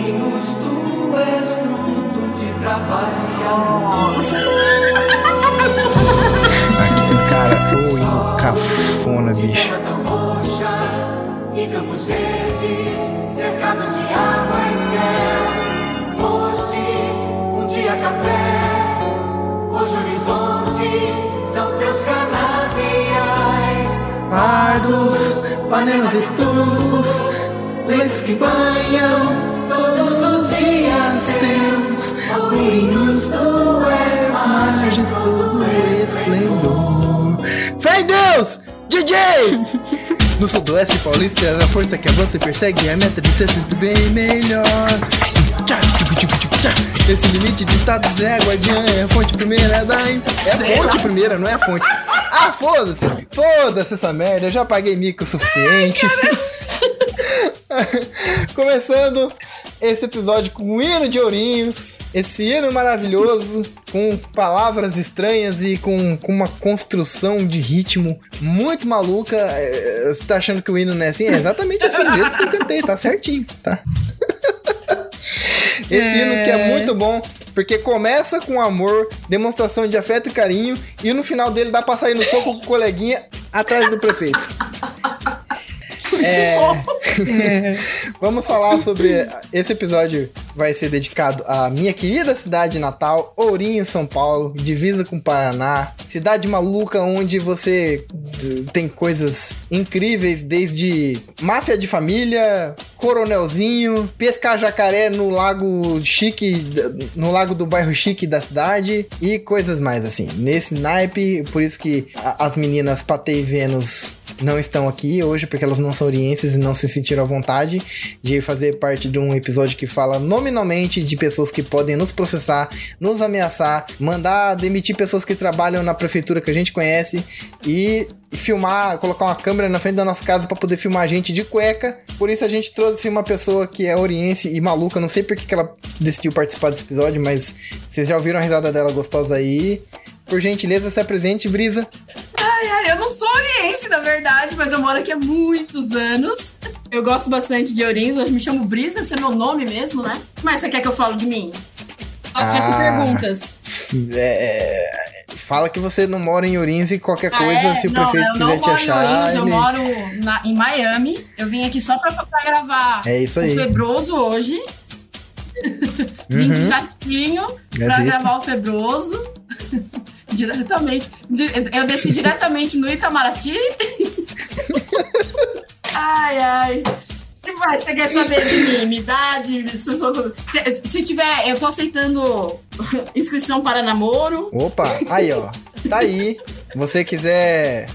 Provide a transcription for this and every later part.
Ourinhos, tu és fruto de trabalho e amor. Aquele cara, oi, cafona, bicho. e campos verdes, cercados de água e céu. Fostes um dia café, hoje horizonte são teus canaviais. Pardos, panelas e tubos, leitos que banham tu és majestoso esplendor. Fé em Deus! DJ! No sudoeste paulista, a força que avança e persegue a meta de ser sempre bem melhor. Esse limite de status é a guardiã, é a fonte primeira da. É a fonte primeira, não é a fonte. Ah, foda-se! Foda-se essa merda, eu já paguei mico o suficiente. Começando esse episódio com um hino de ourinhos, esse hino maravilhoso, com palavras estranhas e com, com uma construção de ritmo muito maluca. É, Você tá achando que o hino não é assim? É exatamente assim, do jeito que eu cantei, tá certinho, tá? Esse hino que é muito bom, porque começa com amor, demonstração de afeto e carinho, e no final dele dá pra sair no soco com o coleguinha atrás do prefeito. É, Vamos falar sobre. Esse episódio vai ser dedicado à minha querida cidade natal, Ourinho, São Paulo, divisa com o Paraná. Cidade maluca onde você tem coisas incríveis, desde máfia de família, coronelzinho, pescar jacaré no lago chique, no lago do bairro chique da cidade e coisas mais assim. Nesse naipe, por isso que as meninas Patê e Vênus não estão aqui hoje porque elas não são orienses e não se sentiram à vontade de fazer parte de um episódio que fala nominalmente de pessoas que podem nos processar, nos ameaçar, mandar demitir pessoas que trabalham na prefeitura que a gente conhece e filmar, colocar uma câmera na frente da nossa casa para poder filmar a gente de cueca. Por isso a gente trouxe uma pessoa que é oriense e maluca, não sei por que ela decidiu participar desse episódio, mas vocês já ouviram a risada dela gostosa aí. Por gentileza, se apresente, Brisa. Ai, ai, eu não sou oriense, na verdade, mas eu moro aqui há muitos anos. Eu gosto bastante de Ourinhos, eu me chamo Brisa, esse é meu nome mesmo, né? Mas você quer que eu fale de mim? Só peço Ah. perguntas. É, fala que você não mora em Ourinhos e qualquer coisa, Ah, é? se o não, prefeito eu quiser não te moro em achar. Ourinhos, eu ele- moro na- em Miami. Eu vim aqui só pra, pra gravar É isso aí. o Febroso hoje. Vim de Uhum. jatinho pra Existe. gravar o Febroso. diretamente. Di- Eu desci diretamente no Itamaraty. ai, ai. O que mais você quer saber de mim? Minha idade? Se, se- se tiver, eu tô aceitando inscrição para namoro. Opa, aí ó. Tá aí. Você quiser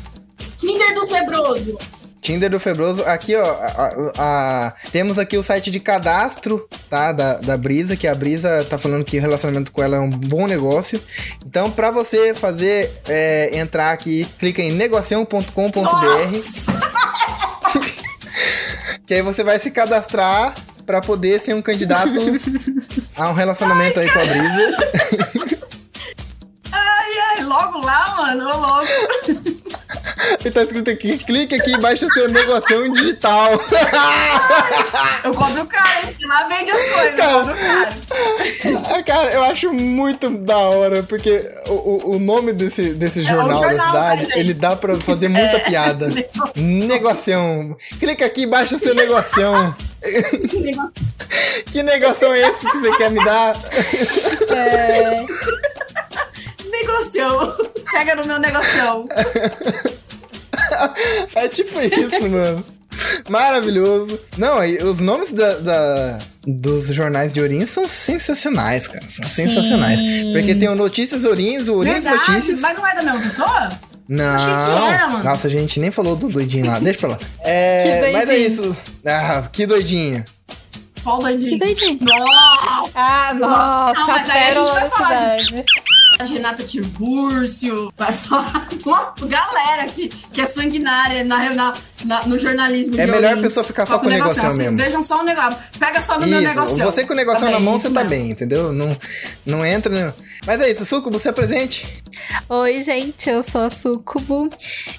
Tinder do Febroso. Tinder do Febroso, aqui ó, a- a- a- temos aqui o site de cadastro, tá, da, da Brisa, que a Brisa tá falando que o relacionamento com ela é um bom negócio. Então, pra você fazer, é, entrar aqui, clica em negocião.com.br, que aí você vai se cadastrar pra poder ser um candidato a um relacionamento aí com a Brisa. Ai, ai, logo lá, mano, ô louco. E tá escrito aqui, clique aqui e baixa seu negocião digital. Eu cobro caro, hein? Lá vende as coisas, Cara. eu cobro caro. Cara, eu acho muito da hora, porque o, o- nome desse, desse jornal, da É jornal, cidade, né, gente? ele dá pra fazer muita piada. Negocião. Clica aqui e baixa seu negocião. Que negocião é esse que você quer me dar? É, Negocião. Pega no meu negocião. É tipo isso, mano. Maravilhoso. Não, os nomes da, da- dos jornais de Ourinhos são sensacionais, cara. São sensacionais. Porque tem o Notícias Ourinhos, o Ourinhos Notícias. mas não é da mesma pessoa? Não. Achei que era, mano. Nossa, a gente nem falou do doidinho lá. Deixa pra lá. É, Que mas é isso. Ah, que doidinho. Qual doidinho? que doidinho. Nossa! Ah, nossa, Não, mas aí a gente vai falar de-. A Renata Tirbúrcio, vai falar de uma galera que, que é sanguinária na, na- na- no jornalismo É melhor a pessoa ficar só com o negocião, negocião assim, mesmo. Vejam só o negócio. Pega só no meu negócio. Isso, você com o negócio Tá na bem, mão, isso você tá mesmo. bem, entendeu? Não, não entra. no- Mas é isso, Suco, você é presente? Oi, gente, eu sou a Sucubo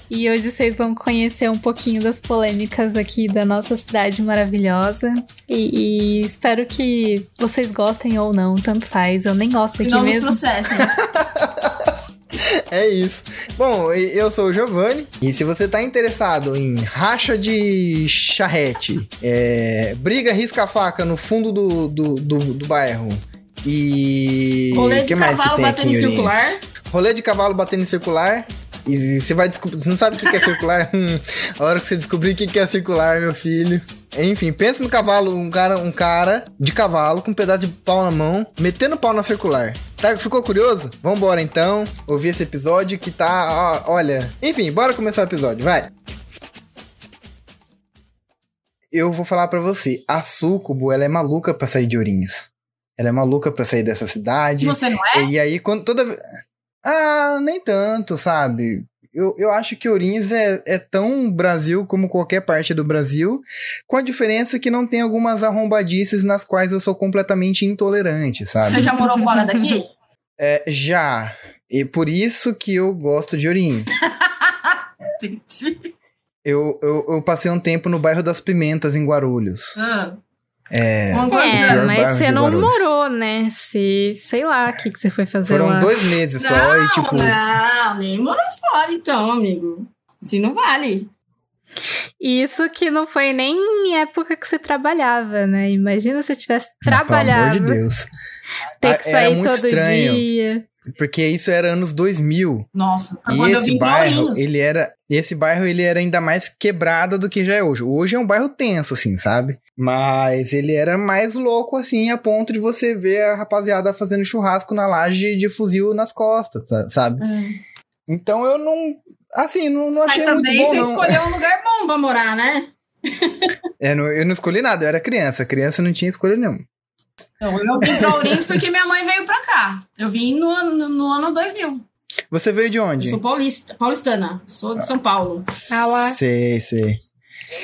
e hoje vocês vão conhecer um pouquinho das polêmicas aqui da nossa cidade maravilhosa. E, e espero que vocês gostem ou não, tanto faz. Eu nem gosto daqui não nos mesmo. processem. É isso. Bom, eu sou o Giovanni. E se você tá interessado em racha de charrete, é, briga risca-faca no fundo do, do, do, do bairro e. Rolê que de mais que cavalo tem aqui batendo em Ourinhos? circular. Rolê de cavalo batendo em circular. E você vai descobrir. Você não sabe o que que é circular? Hum, a hora que você descobrir o que que é circular, meu filho. Enfim, pensa no cavalo, um cara, um cara de cavalo com um pedaço de pau na mão, metendo pau na circular. Tá, ficou curioso? Vambora então, ouvir esse episódio que tá, ó, olha. Enfim, bora começar o episódio, vai. Eu vou falar pra você, a Sucubo, ela é maluca pra sair de Ourinhos. Ela é maluca pra sair dessa cidade. Você não é? E aí, quando toda vez. Ah, nem tanto, sabe? Eu, eu acho que Ourinhos é, é tão Brasil como qualquer parte do Brasil, com a diferença que não tem algumas arrombadices nas quais eu sou completamente intolerante, sabe? Você já morou fora daqui? É, já. E por isso que eu gosto de Ourinhos. Entendi. Eu, eu, eu passei um tempo no bairro das Pimentas, em Guarulhos. Ah. É. É, mas você não Guarulhos. morou, né? Se, sei lá, o que, que você foi fazer Foram lá. dois meses só não, e tipo. não, nem morou fora então, amigo. Assim não vale. Isso que não foi nem em época que você trabalhava, né? Imagina se eu tivesse Pelo amor trabalhado, de Deus. ter que Ah, era sair muito todo estranho. dia. Porque isso era anos 2000. Nossa, E esse bairro, ele era, esse bairro ele era ainda mais quebrado do que já é hoje. Hoje é um bairro tenso assim, sabe? Mas ele era mais louco assim, a ponto de você ver a rapaziada fazendo churrasco na laje de fuzil nas costas, sa- sabe? É. Então eu não, assim, não, não Mas achei muito também bom você não. escolheu um lugar bom pra morar, né? É, não- eu não escolhi nada, eu era criança, criança não tinha escolha nenhuma. Então, eu vim pra Ourinhos porque minha mãe veio pra cá. Eu vim no, ano- no ano 2000. Você veio de Eu onde? sou paulista, paulistana, sou de São Paulo. Ah lá. Sei, sei.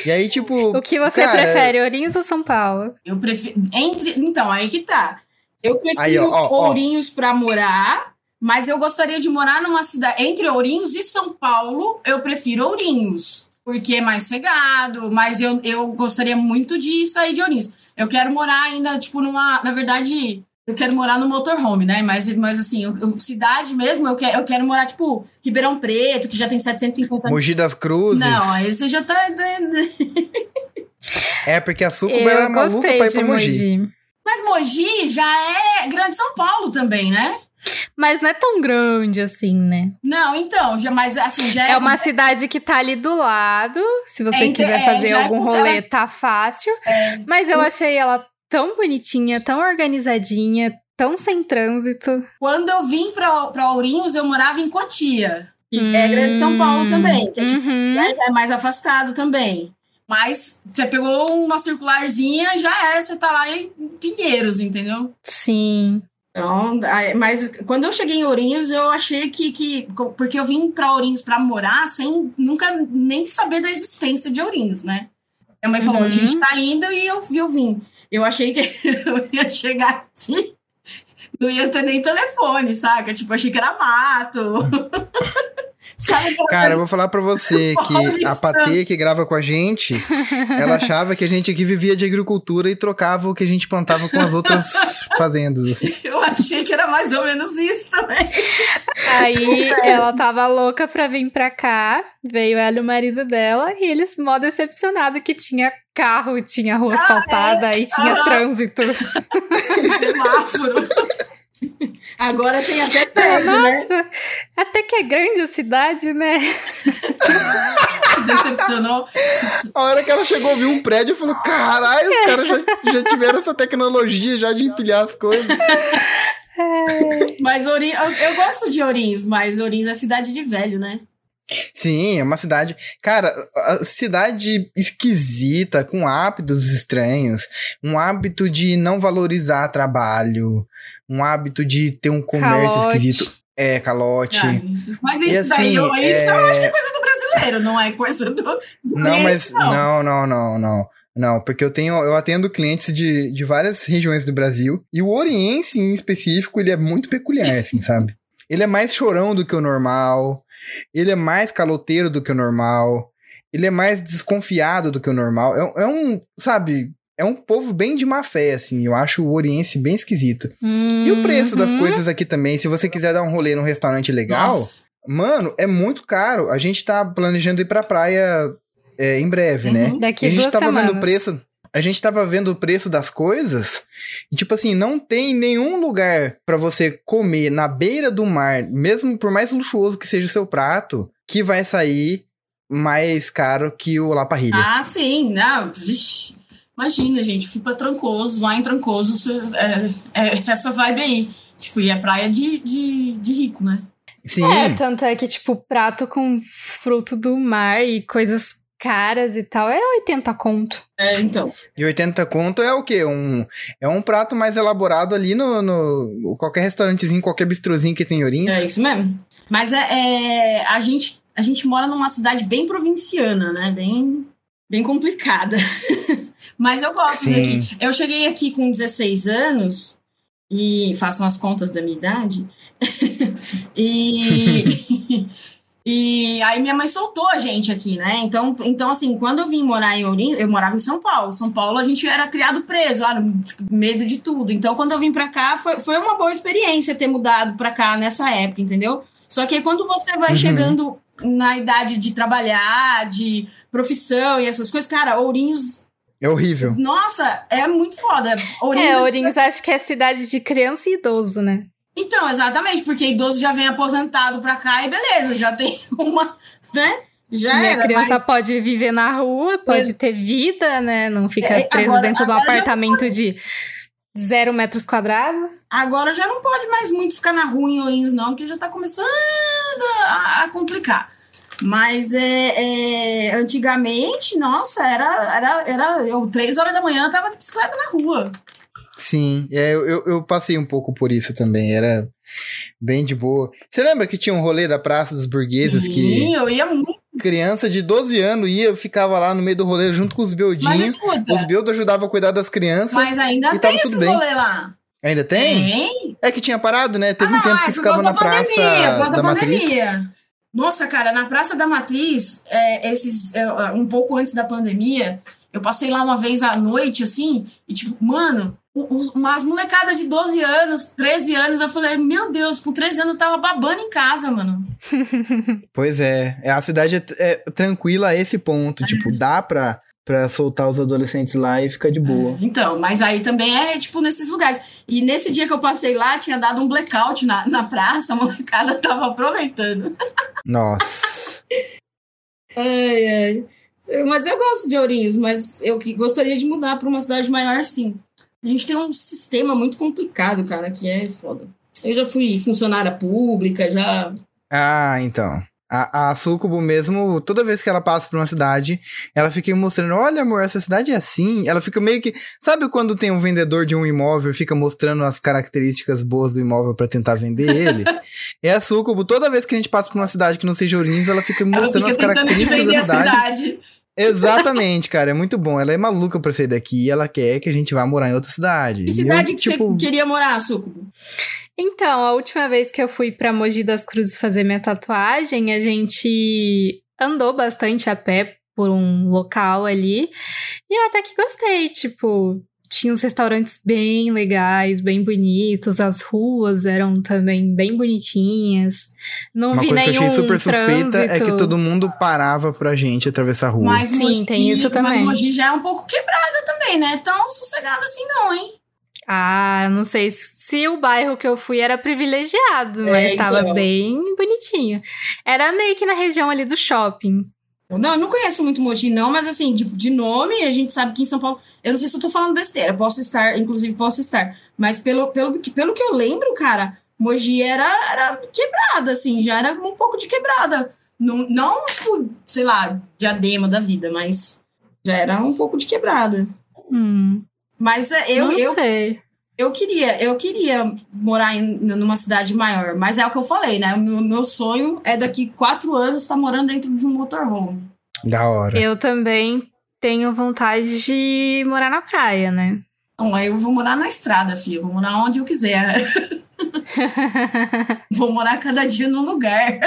E aí, tipo. O que você cara, prefere, Ourinhos ou São Paulo? Eu prefiro. Entre, então, aí que tá. Eu prefiro Aí, ó, ó, ó. Ourinhos pra morar, mas eu gostaria de morar numa cidade. Entre Ourinhos e São Paulo, eu prefiro Ourinhos. Porque é mais cegado, mas eu, eu gostaria muito de sair de Ourinhos. Eu quero morar ainda, tipo, numa. Na verdade, eu quero morar no motorhome, né? Mas, mas assim, eu- eu- cidade mesmo, eu quero, eu quero morar, tipo, Ribeirão Preto, que já tem 750 Mogi das Cruzes. Não, aí você já tá. É porque a Sucuba era maluca pra ir pra Mogi. Mogi. Mas Mogi já é Grande São Paulo também, né? Mas não é tão grande assim, né? Não, então, já, mas assim, já é. É uma cidade que tá ali do lado. Se você entre- quiser é, fazer é algum rolê, tá fácil. É. Mas eu achei ela tão bonitinha, tão organizadinha, tão sem trânsito. Quando eu vim pra, pra Ourinhos, eu morava em Cotia. Que é Grande São Paulo também. Que é, tipo, Uhum. já é mais afastado também. Mas você pegou uma circularzinha, já era, você tá lá em Pinheiros, entendeu? Sim. Então, mas quando eu cheguei em Ourinhos, eu achei que, que. Porque eu vim pra Ourinhos pra morar sem nunca nem saber da existência de Ourinhos, né? Minha mãe falou: Uhum. a gente tá indo e eu, e eu vim. Eu achei que eu ia chegar aqui, não ia ter nem telefone, saca? Tipo, achei que era mato. Sabe Cara, eu vou falar pra você que a. Patê que grava com a gente, ela achava que a gente aqui vivia de agricultura e trocava o que a gente plantava com as outras fazendas. assim. Eu achei que era mais ou menos isso também. Aí ela tava louca pra vir pra cá. Veio ela e o marido dela. E eles mó decepcionados que tinha carro, tinha rua asfaltada e tinha Ah. trânsito. Semáforo. Agora tem até prédio, né? Nossa, até que é grande a cidade, né? Se decepcionou. A hora que ela chegou, viu um prédio e falou: caralho, os caras já, já tiveram essa tecnologia já de empilhar as coisas. Mas Ourinhos, eu, eu gosto de Ourinhos, mas Ourinhos é cidade de velho, né? Sim, é uma cidade. Cara, cidade esquisita, com hábitos estranhos, um hábito de não valorizar trabalho, um hábito de ter um comércio Calote. esquisito. É, calote. Ah, isso. Mas E isso daí, assim, eu, isso eu é- acho que é coisa do brasileiro, não é coisa do. do Não, mas não. não, não, não, não. Não, porque eu tenho, eu atendo clientes de, de várias regiões do Brasil e o oriense em específico, ele é muito peculiar, assim, sabe? ele é mais chorão do que o normal, ele é mais caloteiro do que o normal, ele é mais desconfiado do que o normal. É, é um, sabe, é um povo bem de má fé, assim. Eu acho o Oriense bem esquisito. E o preço das Uhum. coisas aqui também, se você quiser dar um rolê num restaurante legal, Nossa. mano, é muito caro. A gente tá planejando ir pra praia é, em breve, né? Uhum. Daqui E a gente duas tava semanas. vendo o preço. A gente tava vendo o preço das coisas e, tipo assim, não tem nenhum lugar pra você comer na beira do mar, mesmo por mais luxuoso que seja o seu prato, que vai sair mais caro que o La Parrilla. Ah, sim, não. Vixe. Imagina, gente, fui pra Trancoso, lá em Trancoso, é, é essa vibe aí. Tipo, e é praia de, de, de rico, né? Sim, É, tanto é que, tipo, prato com fruto do mar e coisas caras e tal é 80 conto. É, então. e 80 conto é o quê? Um, é um prato mais elaborado ali no, no qualquer restaurantezinho, qualquer bistrozinho que tem em Ourinhos. É isso mesmo. Mas é, é, a, gente, a gente mora numa cidade bem provinciana, né? Bem, bem complicada. Mas eu gosto Sim. daqui. Eu cheguei aqui com 16 anos e faço umas contas da minha idade. e, e aí minha mãe soltou a gente aqui, né? Então, então, assim, quando eu vim morar em Ourinho, eu morava em São Paulo. São Paulo a gente era criado preso, lá, no- tipo, medo de tudo. Então, quando eu vim pra cá, foi, foi uma boa experiência ter mudado pra cá nessa época, entendeu? Só que aí quando você vai Uhum. chegando na idade de trabalhar, de profissão e essas coisas, cara, Ourinhos, É horrível. nossa, é muito foda. Ourinhos É, Ourinhos acho que é cidade de criança e idoso, né? Então, exatamente, porque idoso já vem aposentado pra cá e beleza, já tem uma, né? Já Minha era, criança mas pode viver na rua, pode ter vida, né? Não fica É, preso agora- dentro de um apartamento de zero metros quadrados. agora já não pode mais muito ficar na rua em Ourinhos não, porque já tá começando a, a complicar. Mas é, é, antigamente, nossa, era, era, era eu três horas da manhã tava de bicicleta na rua. Sim, é, eu, eu, passei um pouco por isso também, era bem de boa. Você lembra que tinha um rolê da Praça dos Burgueses que Sim, eu ia muito. criança de 12 anos ia, eu ficava lá no meio do rolê junto com os beldinhos. Os beldos ajudavam a cuidar das crianças. mas ainda tem esses rolê lá. Ainda tem? Tem? É que tinha parado, né? Teve Ah, um tempo não, que é ficava na Praça pandemia, por causa da Matriz. pandemia. Nossa, cara, na Praça da Matriz, é, esses, é, um pouco antes da pandemia, eu passei lá uma vez à noite, assim, e tipo, mano, umas molecadas de 12 anos, 13 anos, eu falei, meu Deus, com 13 anos eu tava babando em casa, mano. Pois é, é, a cidade é, é tranquila a esse ponto. Tipo, dá pra, pra soltar os adolescentes lá e ficar de boa. Então, mas aí também é, tipo, nesses lugares. E nesse dia que eu passei lá, tinha dado um blackout na, na praça, a molecada tava aproveitando. Nossa. Ai, ai. Mas eu gosto de Ourinhos, mas eu que gostaria de mudar para uma cidade maior, sim. A gente tem um sistema muito complicado, cara, que é foda. Eu já fui funcionária pública, já. Ah, então. A, a Sucubo mesmo, toda vez que ela passa por uma cidade, ela fica mostrando, olha amor, essa cidade é assim. Ela fica meio que... Sabe quando tem um vendedor de um imóvel e fica mostrando as características boas do imóvel pra tentar vender ele? é a Sucubo, toda vez que a gente passa por uma cidade que não seja Ourinhos, ela fica Ela mostrando fica as características vender da a cidade. cidade. Exatamente, cara, é muito bom. Ela é maluca pra sair daqui e ela quer que a gente vá morar em outra cidade. Que E cidade eu, que tipo, você queria morar, Sucubo? Então, a última vez que eu fui pra Mogi das Cruzes fazer minha tatuagem, a gente andou bastante a pé por um local ali. E eu até que gostei, tipo, tinha uns restaurantes bem legais, bem bonitos, as ruas eram também bem bonitinhas. Não Uma vi coisa que eu nenhum achei super suspeita é que trânsito. todo mundo parava pra gente atravessar a rua. Mas Sim, Mogi- tem isso também. Mas Mogi já é um pouco quebrada também, né? Tão sossegada assim, não, hein? Ah, não sei se o bairro que eu fui era privilegiado, É, mas estava então. bem bonitinho. Era meio que na região ali do shopping. Não, eu não conheço muito Mogi, não, mas assim, de, de nome, a gente sabe que em São Paulo. Eu não sei se eu tô falando besteira, posso estar, inclusive posso estar. Mas pelo, pelo, que- pelo que eu lembro, cara, Mogi era, era quebrada, assim, já era um pouco de quebrada. Não, não, tipo, sei lá, diadema da vida, mas já era um pouco de quebrada. Hum, Mas é, eu, não eu, sei. Eu queria, eu queria morar em, numa cidade maior, mas é o que eu falei, né? O meu, meu sonho é daqui quatro anos estar morando dentro de um motorhome. Da hora. Eu também tenho vontade de morar na praia, né? Então, aí eu vou morar na estrada, filha. Eu vou morar onde eu quiser. Vou morar cada dia num lugar.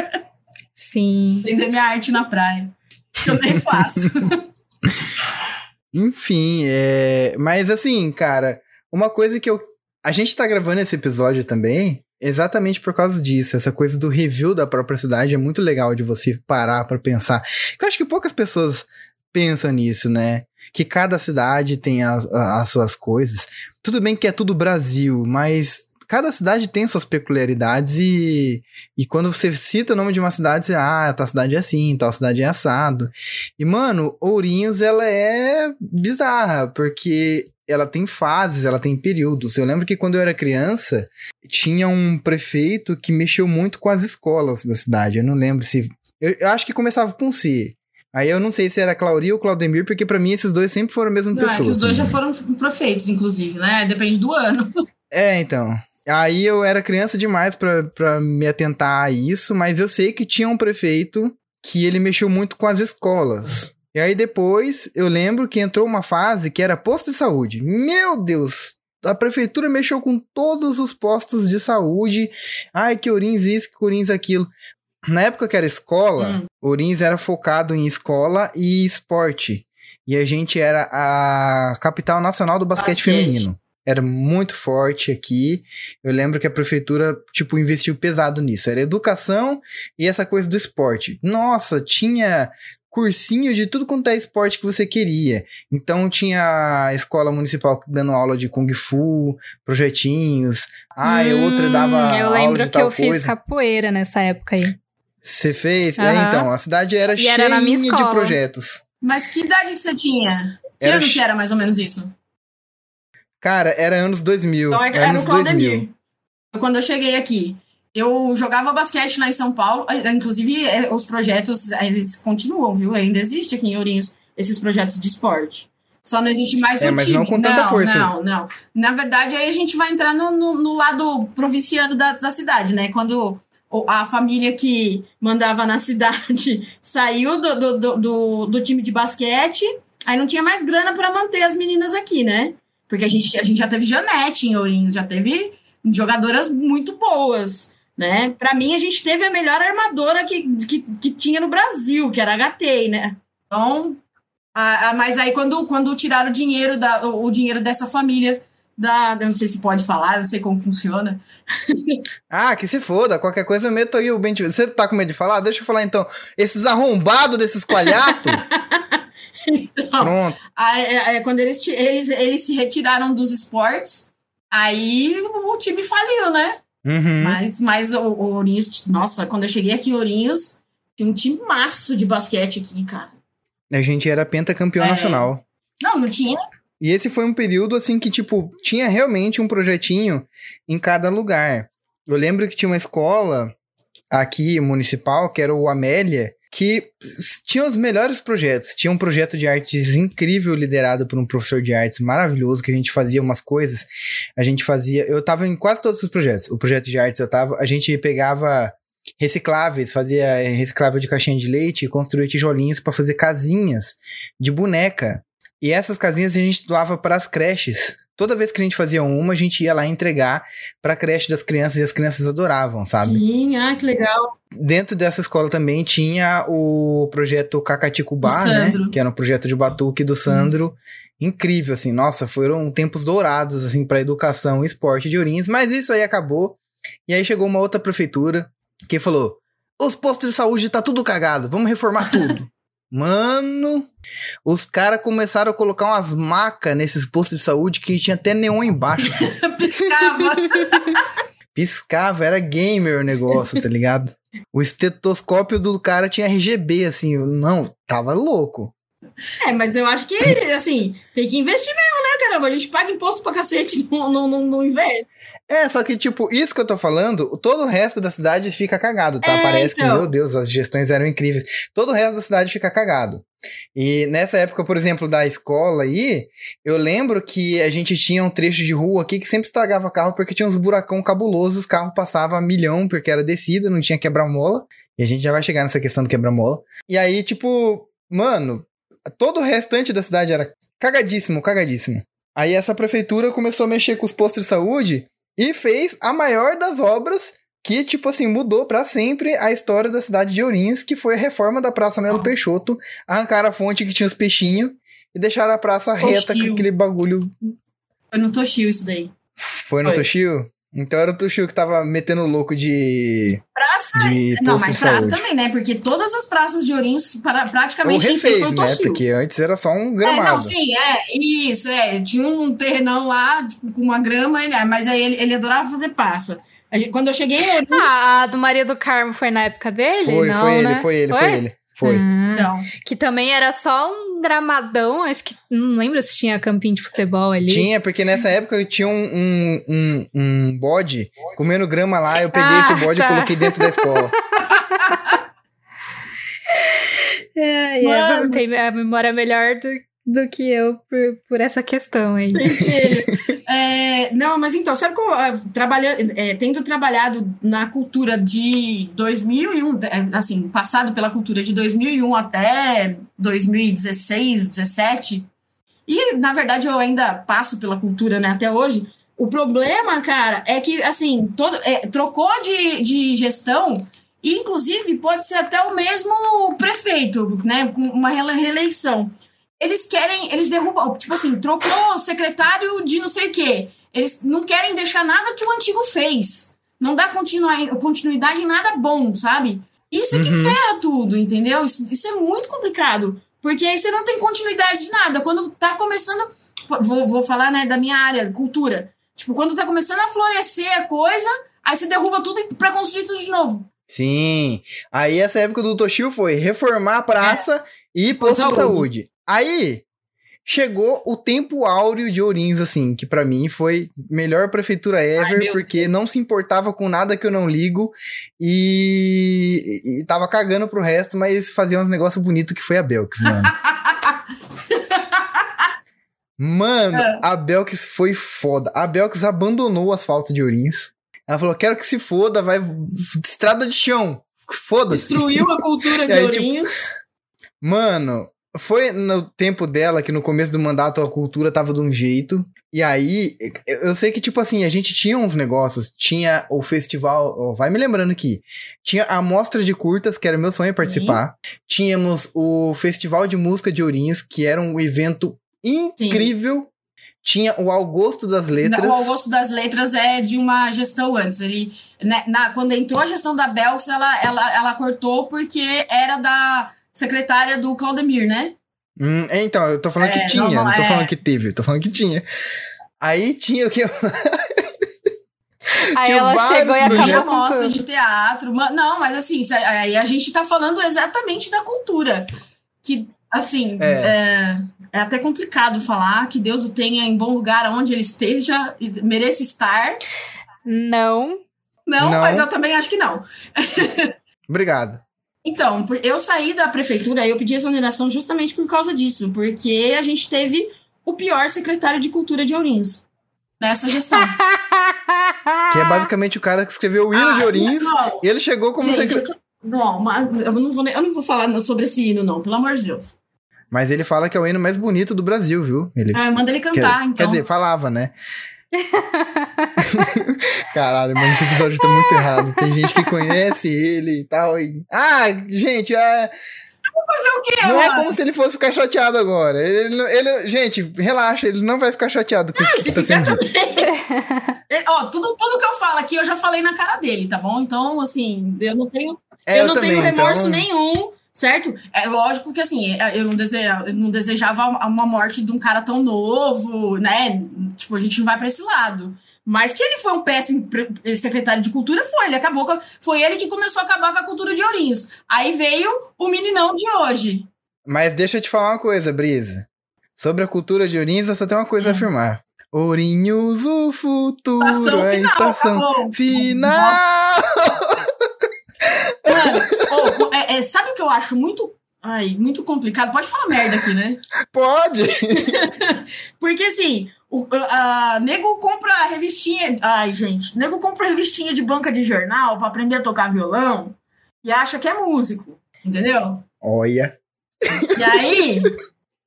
Sim. Vender minha arte na praia. Que eu nem faço. Enfim, é... mas assim, cara, uma coisa que eu. A gente tá gravando esse episódio também exatamente por causa disso. Essa coisa do review da própria cidade é muito legal de você parar pra pensar. Eu acho que poucas pessoas pensam nisso, né? Que cada cidade tem as, as suas coisas. Tudo bem que é tudo Brasil, mas cada cidade tem suas peculiaridades e, e quando você cita o nome de uma cidade, você, ah, tal cidade é assim, tal cidade é assado. E, mano, Ourinhos, ela é bizarra, porque ela tem fases, ela tem períodos. Eu lembro que quando eu era criança, tinha um prefeito que mexeu muito com as escolas da cidade. Eu não lembro se. Eu, eu acho que começava com C. Aí eu não sei se era Claudia ou Claudemir, porque para mim esses dois sempre foram a mesma Não, é pessoa. que os dois assim, já foram prefeitos, inclusive, né? Depende do ano. É, então. Aí eu era criança demais pra me atentar a isso, mas eu sei que tinha um prefeito que ele mexeu muito com as escolas. E aí depois eu lembro que entrou uma fase que era posto de saúde. Meu Deus! A prefeitura mexeu com todos os postos de saúde. Ai, que Orins isso, que Orins aquilo. Na época que era escola, Hum. Orins era focado em escola e esporte. E a gente era a capital nacional do basquete, Basquete. feminino. Era muito forte aqui. Eu lembro que a prefeitura, tipo, investiu pesado nisso. Era educação e essa coisa do esporte. Nossa, tinha cursinho de tudo quanto é esporte que você queria. Então tinha a escola municipal dando aula de kung fu, projetinhos. Ah, e outra Hum, dava Eu aula lembro de que tal eu fiz coisa. capoeira nessa época aí. Você fez? É, Aham. então, a cidade era E cheia era de projetos. Mas que idade que você tinha? Que Era ano chi- que era mais ou menos isso? Cara, era anos 2000. Então era anos o 2000. Claudemir. Quando eu cheguei aqui, eu jogava basquete lá em São Paulo. eh, Inclusive, eh, os projetos, eh, eles continuam, viu? Ainda existe aqui em Ourinhos esses projetos de esporte. Só não existe mais É, o mas time. não com tanta não, força. Não, não. Na verdade, aí a gente vai entrar no, no, no lado provinciano da, da cidade, né? Quando a família que mandava na cidade saiu do, do, do, do, do time de basquete, aí não tinha mais grana para manter as meninas aqui, né? Porque a gente, a gente já teve Janete em Ourinhos, já teve jogadoras muito boas, né? Para mim, a gente teve a melhor armadora que, que, que tinha no Brasil, que era a HT, né? Então, a- a- mas aí quando, quando tiraram o dinheiro, da, o, o dinheiro dessa família, da, eu não sei se pode falar, eu não sei como funciona. Ah, que se foda. Qualquer coisa eu meto aí o bem. Você tá com medo de falar? Deixa eu falar então. Esses arrombados desses coalhatos. Então, Pronto. aí, aí, quando eles, eles, eles se retiraram dos esportes, aí o time faliu, né? Uhum. Mas, mas o, o Ourinhos, nossa, quando eu cheguei aqui em Ourinhos, tinha um time maço de basquete aqui, cara. A gente era pentacampeão É. nacional. Não, não tinha. E esse foi um período assim que, tipo, tinha realmente um projetinho em cada lugar. Eu lembro que tinha uma escola aqui, municipal, que era o Amélia, que tinha os melhores projetos. Tinha um projeto de artes incrível liderado por um professor de artes maravilhoso, que a gente fazia umas coisas. A gente fazia. Eu tava em quase todos os projetos. O projeto de artes eu tava. A gente pegava recicláveis, fazia eh, reciclável de caixinha de leite e construía tijolinhos para fazer casinhas de boneca. E essas casinhas a gente doava para as creches. Toda vez que a gente fazia uma, a gente ia lá entregar para a creche das crianças e as crianças adoravam, sabe? Sim, ah, que legal. Dentro dessa escola também tinha o projeto Cacaticubá, né? Que era um projeto de batuque do Sandro. Incrível, assim. Nossa, foram tempos dourados, assim, para educação e esporte de Ourinhos. Mas isso aí acabou. E aí chegou uma outra prefeitura que falou: os postos de saúde tá tudo cagado, vamos reformar tudo. Mano, os caras começaram a colocar umas macas nesses postos de saúde que tinha até neon embaixo. Piscava. Piscava, era gamer o negócio, tá ligado? O estetoscópio do cara tinha RGB, assim, não, tava louco. é, mas eu acho que, assim, tem que investir mesmo, né, caramba? A gente paga imposto pra cacete, não, não, não, não investe. É, só que, tipo, isso que eu tô falando, todo o resto da cidade fica cagado, tá? É, Parece que, então. meu Deus, as gestões eram incríveis. Todo o resto da cidade fica cagado. E nessa época, por exemplo, da escola aí, eu lembro que a gente tinha um trecho de rua aqui que sempre estragava carro porque tinha uns buracão cabulosos, o carro passava a milhão porque era descida, não tinha quebra-mola. E a gente já vai chegar nessa questão do quebra-mola. E aí, tipo, mano, todo o restante da cidade era cagadíssimo, cagadíssimo. Aí essa prefeitura começou a mexer com os postos de saúde e fez a maior das obras que, tipo assim, mudou pra sempre a história da cidade de Ourinhos, que foi a reforma da Praça Melo Nossa. Peixoto. Arrancaram a fonte que tinha os peixinhos e deixaram a praça reta com Toshio. aquele bagulho. Foi no Toshio isso daí. Foi no Foi. Toshio? Então era o Toshio que tava metendo louco de, Praça. de Não, posto mas praça também, né? Porque todas as praças de Ourinhos, pra- Ou praticamente quem fez refez, o né? Toshio. Porque antes era só um É, gramado. não, sim, é, isso, é. Tinha um terrenão lá, tipo, com uma grama, mas aí ele, ele adorava fazer passa. Gente- Quando eu cheguei Ah, a do Maria do Carmo foi na época dele? Foi, Não, foi ele, né? foi ele, foi ele. Foi. Hum, então, Que também era só um gramadão, acho que não lembro se tinha campinho de futebol ali. Tinha, porque nessa época eu tinha um, um, um, um bode comendo grama lá, eu peguei Ah, esse bode tá. e coloquei dentro da escola. É, é, você tem a memória melhor do, do que eu por, por essa questão aí. É, não, mas então, sabe como ah, trabalhando, é, tendo trabalhado na cultura de 2001, é, assim, passado pela cultura de 2001 até 2016, 17, e na verdade eu ainda passo pela cultura, né, até hoje. O problema, cara, é que assim, todo, é, trocou de, de gestão e, inclusive, pode ser até o mesmo prefeito, né, com uma reeleição eles querem, eles derrubam, tipo assim, trocou o secretário de não sei o quê. Eles não querem deixar nada que o antigo fez. Não dá continuidade em nada bom, sabe? Isso é que Uhum. ferra tudo, entendeu? Isso, isso é muito complicado. Porque aí você não tem continuidade de nada. Quando tá começando. Vou, vou falar, né, da minha área, cultura. Tipo, quando tá começando a florescer a coisa, aí você derruba tudo pra construir tudo de novo. Sim. Aí essa época do Toshio foi reformar a praça e posto de Saúde. Aí chegou o tempo áureo de Ourinhos, assim, que pra mim foi melhor prefeitura ever, meu porque não se importava com nada que eu não ligo e, e tava cagando pro resto, mas fazia uns negócios bonitos que foi a Belks, mano. Mano, É. a Belks foi foda. A Belks abandonou o asfalto de Ourinhos. Ela falou: quero que se foda, vai. Estrada de chão. Foda-se. Destruiu a cultura de aí, tipo, Ourinhos. Mano, foi no tempo dela que no começo do mandato a cultura tava de um jeito. E aí, eu sei que, tipo assim, a gente tinha uns negócios. Tinha o festival. ó, vai me lembrando aqui. Tinha a mostra de curtas, que era meu sonho participar. Tínhamos o Festival de Música de Ourinhos, que era um evento incrível. Tinha o Augusto das Letras. O Augusto das Letras é de uma gestão antes. Ele, né, na, quando entrou a gestão da Belks, ela, ela, ela cortou porque era da secretária do Claudemir, né? Hum, é, então, eu tô falando É, que tinha, não, não, tô é. falando que teve, eu tô falando que tinha. Aí tinha o que? Aí Tinha ela chegou e acabou com mostra de teatro. ma- Não, mas assim, aí a gente tá falando exatamente da cultura. Que, assim, É. é, é até complicado falar que Deus o tenha em bom lugar onde ele esteja e mereça estar. Não. Não, Não. mas eu também acho que não. Obrigado. Então, eu saí da prefeitura, eu pedi exoneração justamente por causa disso, porque a gente teve o pior secretário de cultura de Ourinhos nessa gestão. Que é basicamente o cara que escreveu o hino Ah, de Ourinhos. não, E ele chegou como secretário. não, mas eu não, vou, eu não vou falar sobre esse hino, não, pelo amor de Deus. Mas ele fala que é o hino mais bonito do Brasil, viu? Ele Ah, manda ele quer, cantar, então. quer dizer, falava, né? Caralho, mano, esse episódio tá muito errado. Tem gente que conhece ele e tal. E... Ah, gente, é... quê, não é mano? como se ele fosse ficar chateado agora. Ele, não- ele- gente, relaxa, ele não vai ficar chateado com isso que tá sendo também. Ele- Ó, tudo, tudo que eu falo aqui eu já falei na cara dele, tá bom? Então, assim, eu não tenho É, eu não tenho remorso então- nenhum, certo? É lógico que assim, eu não, deseja, eu não desejava uma morte de um cara tão novo, né? Tipo, a gente não vai pra esse lado. Mas que ele foi um péssimo secretário de cultura, foi. Ele acabou com, Foi ele que começou a acabar com a cultura de Ourinhos. Aí veio o meninão de hoje. Mas deixa eu te falar uma coisa, Brisa. Sobre a cultura de Ourinhos, eu só tenho uma coisa a afirmar. Ourinhos, o futuro, Estação a final, estação acabou. final. Mano, ô, é- sabe o que eu acho muito. Ai, muito complicado? Pode falar merda aqui, né? Pode. Porque assim, o a, nego compra revistinha. Ai, gente, nego compra revistinha de banca de jornal pra aprender a tocar violão e acha que é músico, entendeu? Olha. E aí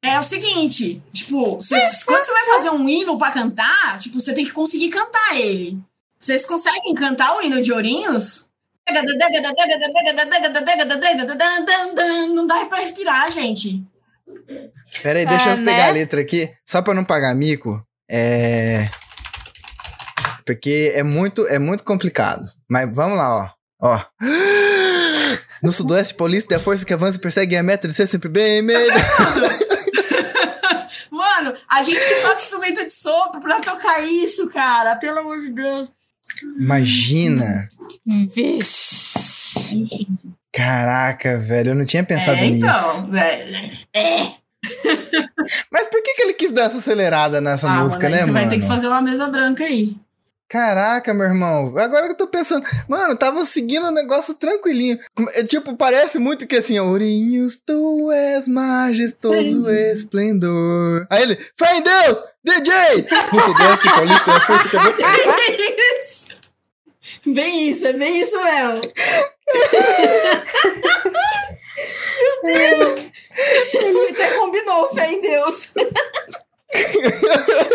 é o seguinte: tipo, você- quando você vai fazer um hino pra cantar, tipo, você tem que conseguir cantar ele. Vocês conseguem cantar o hino de Ourinhos? Não dá pra respirar, gente. Pera aí, deixa Ah, eu pegar né? a letra aqui, só pra não pagar mico. É. Porque é muito, é muito complicado. Mas vamos lá, ó. Ó. No sudoeste paulista, a força que avança e persegue a meta de ser sempre bem meio. Mano, a gente que toca instrumento de sopro pra tocar isso, cara. Pelo amor de Deus. Imagina. Vixe. Caraca, velho, eu não tinha pensado é, nisso. então. É. é. Mas por que, que ele quis dar essa acelerada nessa Ah, música, mano, né, Você mano? vai ter que fazer uma mesa branca aí. Caraca, meu irmão. Agora que eu tô pensando. Mano, tava seguindo o negócio tranquilinho. É, tipo, parece muito que assim, Ourinhos, tu és majestoso esplendor. Aí ele, fé em Deus, DJ! No Sudeste Paulista, a força que. É. Bem isso, é bem isso mesmo. Meu Deus. Ele até combinou, fé em Deus.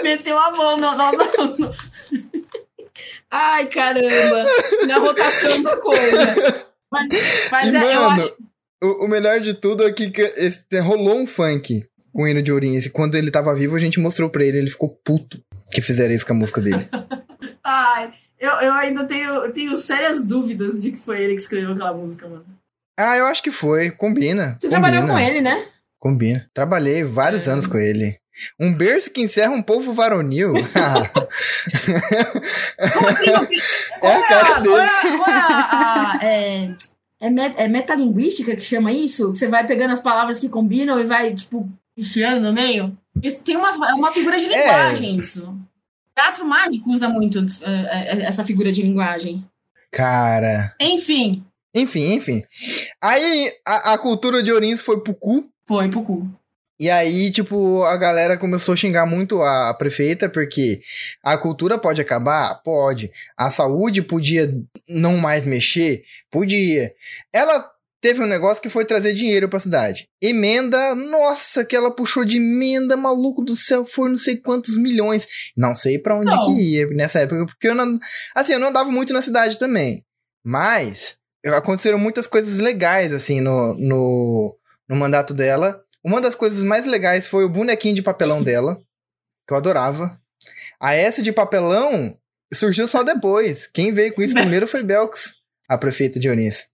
Meteu a mão no, no, no. Ai, caramba. Na rotação da coisa. Mas, mas E, é, eu mano, acho. o, o melhor de tudo é que, esse- rolou um funk com o hino de Ourinhos. E quando ele tava vivo, a gente mostrou pra ele. Ele ficou puto que fizeram isso com a música dele. Ai, eu, eu ainda tenho, tenho sérias dúvidas de que foi ele que escreveu aquela música, mano. ah, eu acho que foi. Combina. Você combina. trabalhou com ele, né? Combina. Trabalhei vários É. anos com ele. Um berço que encerra um povo varonil. Como assim, filho? É a cara qual dele. é a- é a- a- é, é, met- é metalinguística que chama isso? Que você vai pegando as palavras que combinam e vai, tipo, enfiando no meio? Isso tem uma, é uma figura de É. linguagem, isso. Teatro mágico usa muito é, essa figura de linguagem. Cara. Enfim, Enfim, enfim. Aí a, a cultura de Ourinhos foi pro cu. foi pro cu. E aí, tipo, a galera começou a xingar muito a prefeita, porque a cultura pode acabar? Pode. A saúde podia não mais mexer? Podia. Ela teve um negócio que foi trazer dinheiro pra cidade. Emenda, nossa, que ela puxou de emenda, maluco do céu, foi não sei quantos milhões. Não sei pra onde Não. que ia nessa época, porque eu não. Assim, eu não andava muito na cidade também. Mas aconteceram muitas coisas legais, assim, no, no, no mandato dela. Uma das coisas mais legais foi o bonequinho de papelão dela, que eu adorava. A S de papelão surgiu só depois. Quem veio com isso primeiro foi Belks, a prefeita de Ouriço.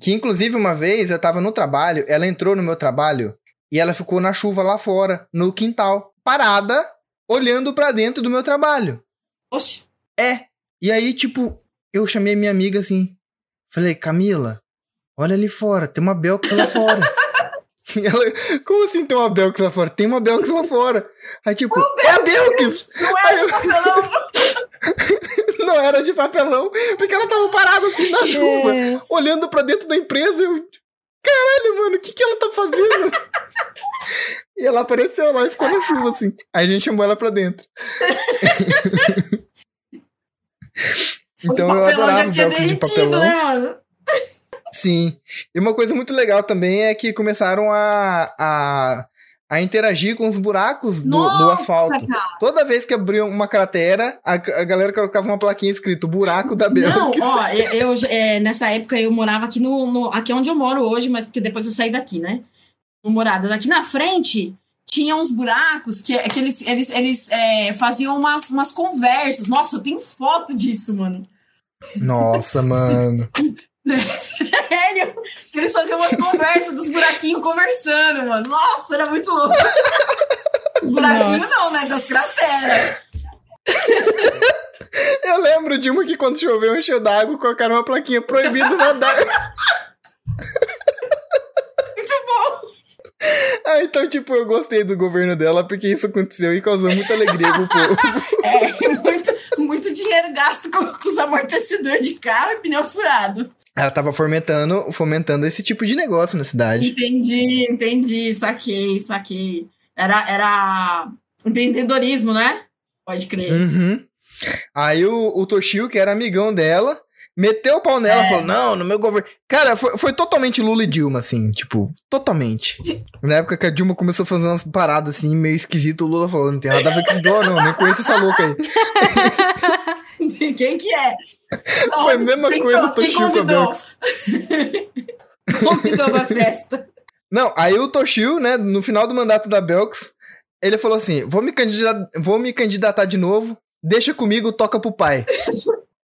Que inclusive uma vez eu tava no trabalho, ela entrou no meu trabalho e ela ficou na chuva lá fora, no quintal, parada, olhando pra dentro do meu trabalho. Oxi. É. E aí, tipo, eu chamei minha amiga assim. Falei, Camila, olha ali fora, tem uma Belks lá fora. E ela, como assim tem uma Belks lá fora? Tem uma Belks lá fora. Aí, tipo, é a Belks! Não é de papelão. Não era de papelão, porque ela tava parada assim na chuva, É. olhando pra dentro da empresa. Eu, caralho, mano, o que que ela tá fazendo? e ela apareceu lá e ficou na chuva, assim. Aí a gente chamou ela pra dentro. então eu adorava já tinha Belks de papelão. né? Sim. E uma coisa muito legal também é que começaram a, a, a interagir com os buracos do, do Nossa, asfalto. cara. Toda vez que abriu uma cratera, a, a galera colocava uma plaquinha escrito buraco da Não, Belks. ó, eu, eu, é, nessa época eu morava aqui no, no- aqui onde eu moro hoje, mas porque depois eu saí daqui, né? Morada. Daqui na frente tinha uns buracos que, que eles, eles, eles é, faziam umas, umas conversas. Nossa, eu tenho foto disso, mano. Nossa, mano. Sério? Eles faziam umas conversas dos buraquinhos conversando, mano. Nossa, era muito louco. Os buraquinhos Nossa. não, né? Das crateras. Eu lembro de uma que quando choveu encheu d'água, colocaram uma plaquinha proibido nadar. Muito bom. ah, então, tipo, eu gostei do governo dela porque isso aconteceu e causou muita alegria pro povo. É, muito, muito dinheiro gasto com, com os amortecedores de carro e pneu furado. Ela tava fomentando, fomentando esse tipo de negócio na cidade. Entendi, entendi, saquei, saquei. Era, era empreendedorismo, né? Pode crer. Uhum. Aí o, o Toshio, que era amigão dela, meteu o pau nela É. falou: Não, no meu governo. Cara, foi, foi totalmente Lula e Dilma, assim, tipo, totalmente. Na época que a Dilma começou a fazer umas paradas assim, meio esquisito, o Lula falou: Não tem nada a ver com esse blog, não, nem conheço essa louca aí. Quem que é? Foi a mesma Quem coisa Quem Toshio convidou? convidou pra festa. Não, aí o Toshio, né, no final do mandato da Belks, ele falou assim: vou me, candidatar, vou me candidatar de novo, deixa comigo, toca pro pai.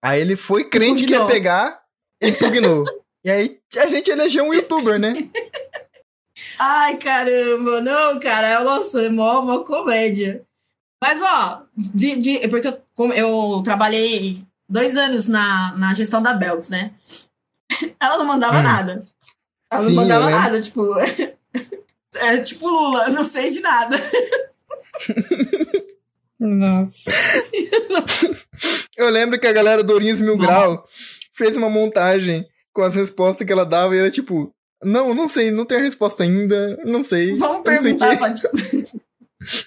Aí ele foi crente que ia pegar e impugnou. e aí a gente elegeu um youtuber, né? Ai, caramba, não, cara, nossa, é mó, mó comédia. Mas, ó, de, de- porque eu, eu trabalhei dois anos na, na gestão da Belts, né? Ela não mandava Hum. nada. Ela Sim, não mandava lembro. nada, tipo. Era tipo Lula, eu não sei de nada. Nossa. Eu lembro que a galera do Ourinhos Mil Grau fez uma montagem com as respostas que ela dava e era tipo. Não, não sei, não tenho a resposta ainda. Não sei. Vamos não perguntar quê. pra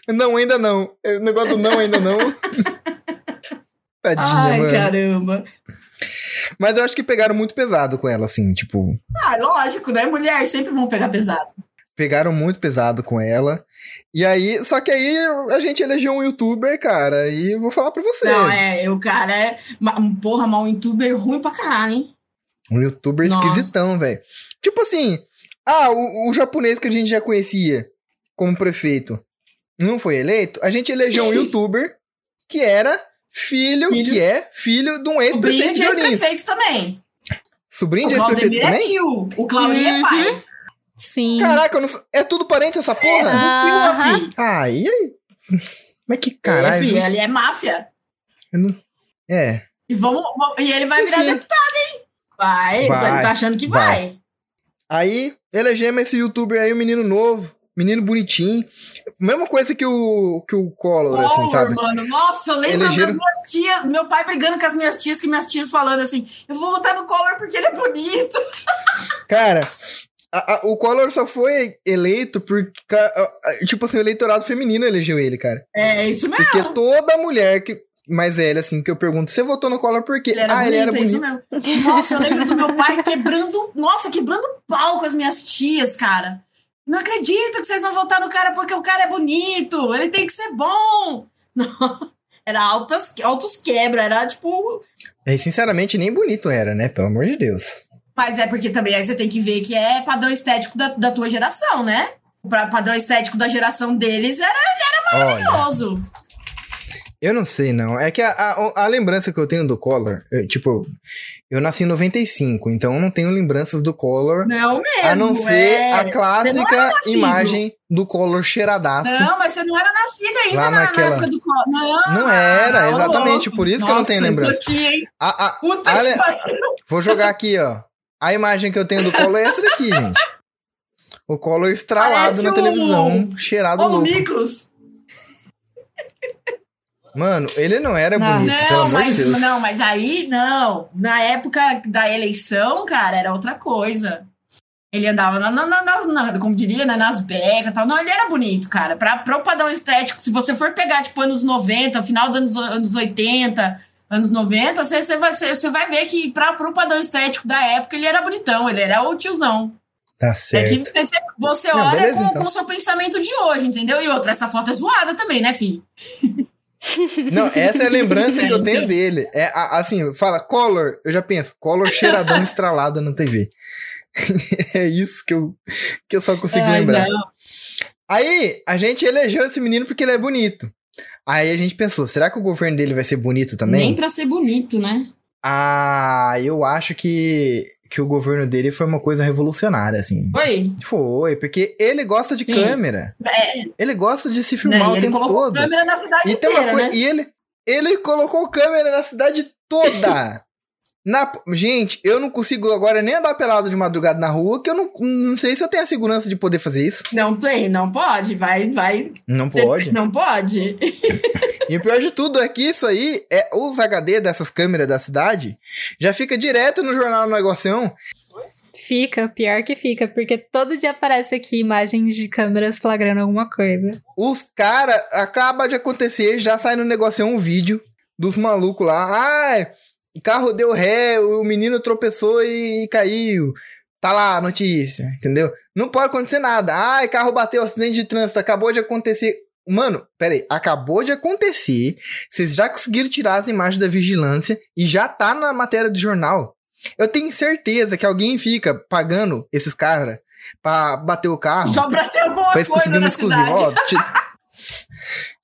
Não, ainda não. O negócio do não, ainda não. Tadinha, Ai, mano. caramba. Mas eu acho que pegaram muito pesado com ela, assim, tipo. Ah, lógico, né? Mulher sempre vão pegar pesado. Pegaram muito pesado com ela. E aí, só que aí a gente elegeu um youtuber, cara, e eu vou falar pra você. Não, é, o cara é. ma- Porra, mal um youtuber ruim pra caralho, hein? Um youtuber Nossa. esquisitão, velho. Tipo assim, ah, o, o japonês que a gente já conhecia como prefeito não foi eleito, a gente elegeu um youtuber que era filho, Filho. que é filho de um Sobrinho ex-prefeito de de Ourinhos. ex-prefeito também. Sobrinho O de ex-prefeito é também? tio. O Claudemir é Uhum. pai. Sim. Caraca, eu não é tudo parente essa porra? Ah. Filho, Aham. filho. Ah, e aí? Mas que É, caralho. filho, ele é máfia. não- É. E, vamos, vamos- e ele vai virar Enfim. deputado, hein? Vai, Vai, ele tá achando que vai. vai. Aí, elegemos esse youtuber aí, um menino novo, menino bonitinho. Mesma coisa que o, que o Collor, assim, Collor, sabe? mano. Nossa, eu lembro Elegeram- das minhas tias, meu pai brigando com as minhas tias, que minhas tias falando assim: eu vou votar no Collor porque ele é bonito. Cara, a- a- o Collor só foi eleito porque, tipo assim, o eleitorado feminino elegeu ele, cara. É isso mesmo. Porque toda mulher que mais velha, assim, que eu pergunto, você votou no Collor por quê? Ele ah, bonito, ele era é isso bonito. Nossa, eu lembro do meu pai quebrando, nossa, quebrando pau com as minhas tias, cara. Não acredito que vocês vão votar no cara porque o cara é bonito, ele tem que ser bom. Não, era altas, altos quebra, era tipo. E, sinceramente, nem bonito era, né? Pelo amor de Deus. Mas é porque também aí você tem que ver que é padrão estético da, da tua geração, né? O padrão estético da geração deles era Olha, maravilhoso. eu não sei, não. É que a, a, a lembrança que eu tenho do Collor, eu, tipo, eu nasci em 95, então eu não tenho lembranças do Collor. Não mesmo. A não ser é. a clássica era imagem do Collor cheiradaço. Não, mas você não era nascida ainda na, na naquela- época do Collor. Não, Não era, exatamente, por isso que eu não tenho Nossa, lembrança. hein? A, Puta a- que pariu. vou jogar aqui, ó. A imagem que eu tenho do Collor é essa daqui, gente. O Collor estralado Parece na televisão, cheirado Ô, louco. Miklos. Mano, ele não era Nossa. bonito, pelo Não, amor de mas, Deus. não, mas aí, não. Na época da eleição, cara, era outra coisa. Ele andava, na, na, na- nas- na- como diria, né, nas becas e tal. Não, ele era bonito, cara. Pra, pra o padrão estético, se você for pegar, tipo, anos 90, final dos anos, anos 80, anos 90, você, você, vai, você, vai ver que pra, pro padrão estético da época, ele era bonitão. Ele era o tiozão. Tá É certo. que você, você Não, olha beleza, com, então. com o seu pensamento de hoje, entendeu? E outra, essa foto é zoada também, né, filho? Não, essa é a lembrança que eu tenho dele. É assim, fala Collor, eu já penso, Collor cheiradão estralado na TV. é isso que eu, que eu só consigo Ai, lembrar. não. Aí, a gente elegeu esse menino porque ele é bonito. Aí a gente pensou, será que o governo dele vai ser bonito também? Nem pra ser bonito, né? Ah, eu acho que, que o governo dele foi uma coisa revolucionária, assim. Oi? Foi, porque ele gosta de Sim. câmera. É, Ele gosta de se filmar E o ele tempo colocou todo. câmera na cidade E tem uma inteira, coisa. né? E ele, ele colocou câmera na cidade toda. na, gente, eu não consigo agora nem andar pelado de madrugada na rua, que eu não, não sei se eu tenho a segurança de poder fazer isso. Não tem, não pode, vai, vai. Não Você- pode. Não pode. E o pior de tudo é que isso aí, é os HD dessas câmeras da cidade, já fica direto no jornal do negocião. Fica, pior que fica, porque todo dia aparece aqui imagens de câmeras flagrando alguma coisa. Os caras, acaba de acontecer, já sai no negocião um vídeo dos malucos lá. Ah, carro deu ré, o menino tropeçou e caiu. Tá lá a notícia, entendeu? Não pode acontecer nada. Ai, carro bateu, acidente de trânsito, acabou de acontecer. Mano, pera aí, acabou de acontecer. Vocês já conseguiram tirar as imagens da vigilância e já tá na matéria do jornal. Eu tenho certeza que alguém fica pagando esses caras pra bater o carro. Só pra ter alguma pra eles coisa conseguirem na uma exclusiva. cidade. Ó,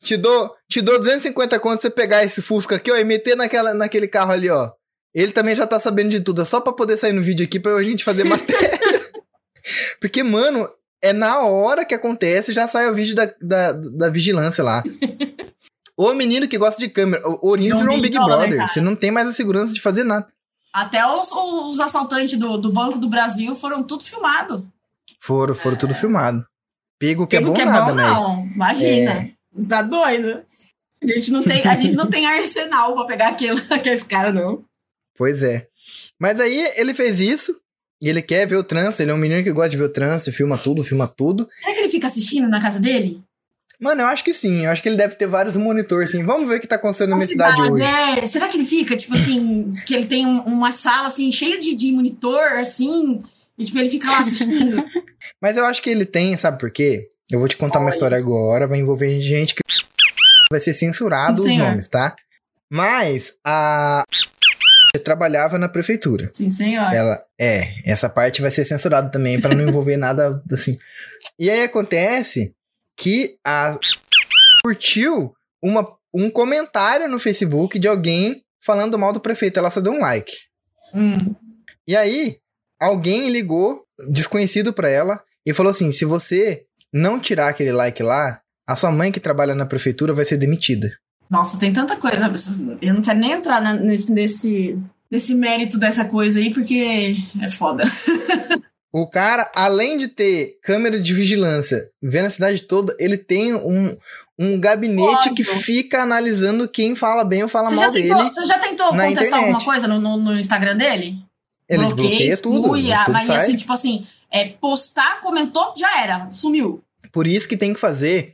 te, dou, te dou 250 conto você pegar esse Fusca aqui, ó, e meter naquela, naquele carro ali, ó. Ele também já tá sabendo de tudo. É só pra poder sair no vídeo aqui pra gente fazer matéria. Porque, mano, é na hora que acontece, já sai o vídeo da, da, da vigilância lá. O menino que gosta de câmera. O Ourinho Não virou um Big Big Brother. Você não tem mais a segurança de fazer nada. Até os, os assaltantes do, do Banco do Brasil foram tudo filmados. Foram, foram tudo filmado. Pego que é bom que é nada, bom, né? não. Imagina. Tá doido? A gente não tem, a gente não tem arsenal pra pegar aquele, aqueles caras, não. Pois é. Mas aí ele fez isso. E ele quer ver o trânsito. Ele é um menino que gosta de ver o trânsito, filma tudo, filma tudo. Será que ele fica assistindo na casa dele? Mano, eu acho que sim. Eu acho que ele deve ter vários monitores, assim. Vamos ver o que tá acontecendo na minha cidade Cidade, hoje. é. Será que ele fica, tipo assim, que ele tem um- uma sala, assim, cheia de, de monitor, assim, e, tipo, ele fica lá assistindo? Mas eu acho que ele tem, sabe por quê? Eu vou te contar uma história agora, vai envolver gente que vai ser censurado Sim, os senhor. nomes, tá? Mas a trabalhava na prefeitura. Sim, senhor. Ela é, essa parte vai ser censurada também pra não envolver nada assim. E aí acontece que a curtiu uma, um comentário no Facebook de alguém falando mal do prefeito, ela só deu um like. Hum. E aí, alguém ligou, desconhecido pra ela, e falou assim: se você não tirar aquele like lá, a sua mãe que trabalha na prefeitura vai ser demitida. Nossa, tem tanta coisa. Eu não quero nem entrar na- nesse, nesse, nesse mérito dessa coisa aí, porque é foda. O cara, além de ter câmera de vigilância vendo a cidade toda, ele tem um, um gabinete Óbvio. que fica analisando quem fala bem ou fala Você mal tentou, dele. você já tentou contestar internet. alguma coisa no, no, no Instagram dele? Ele bloqueia tudo. exclui, tudo mas sai. assim, tipo assim, é, postar, comentou, já era, sumiu. Por isso que tem que fazer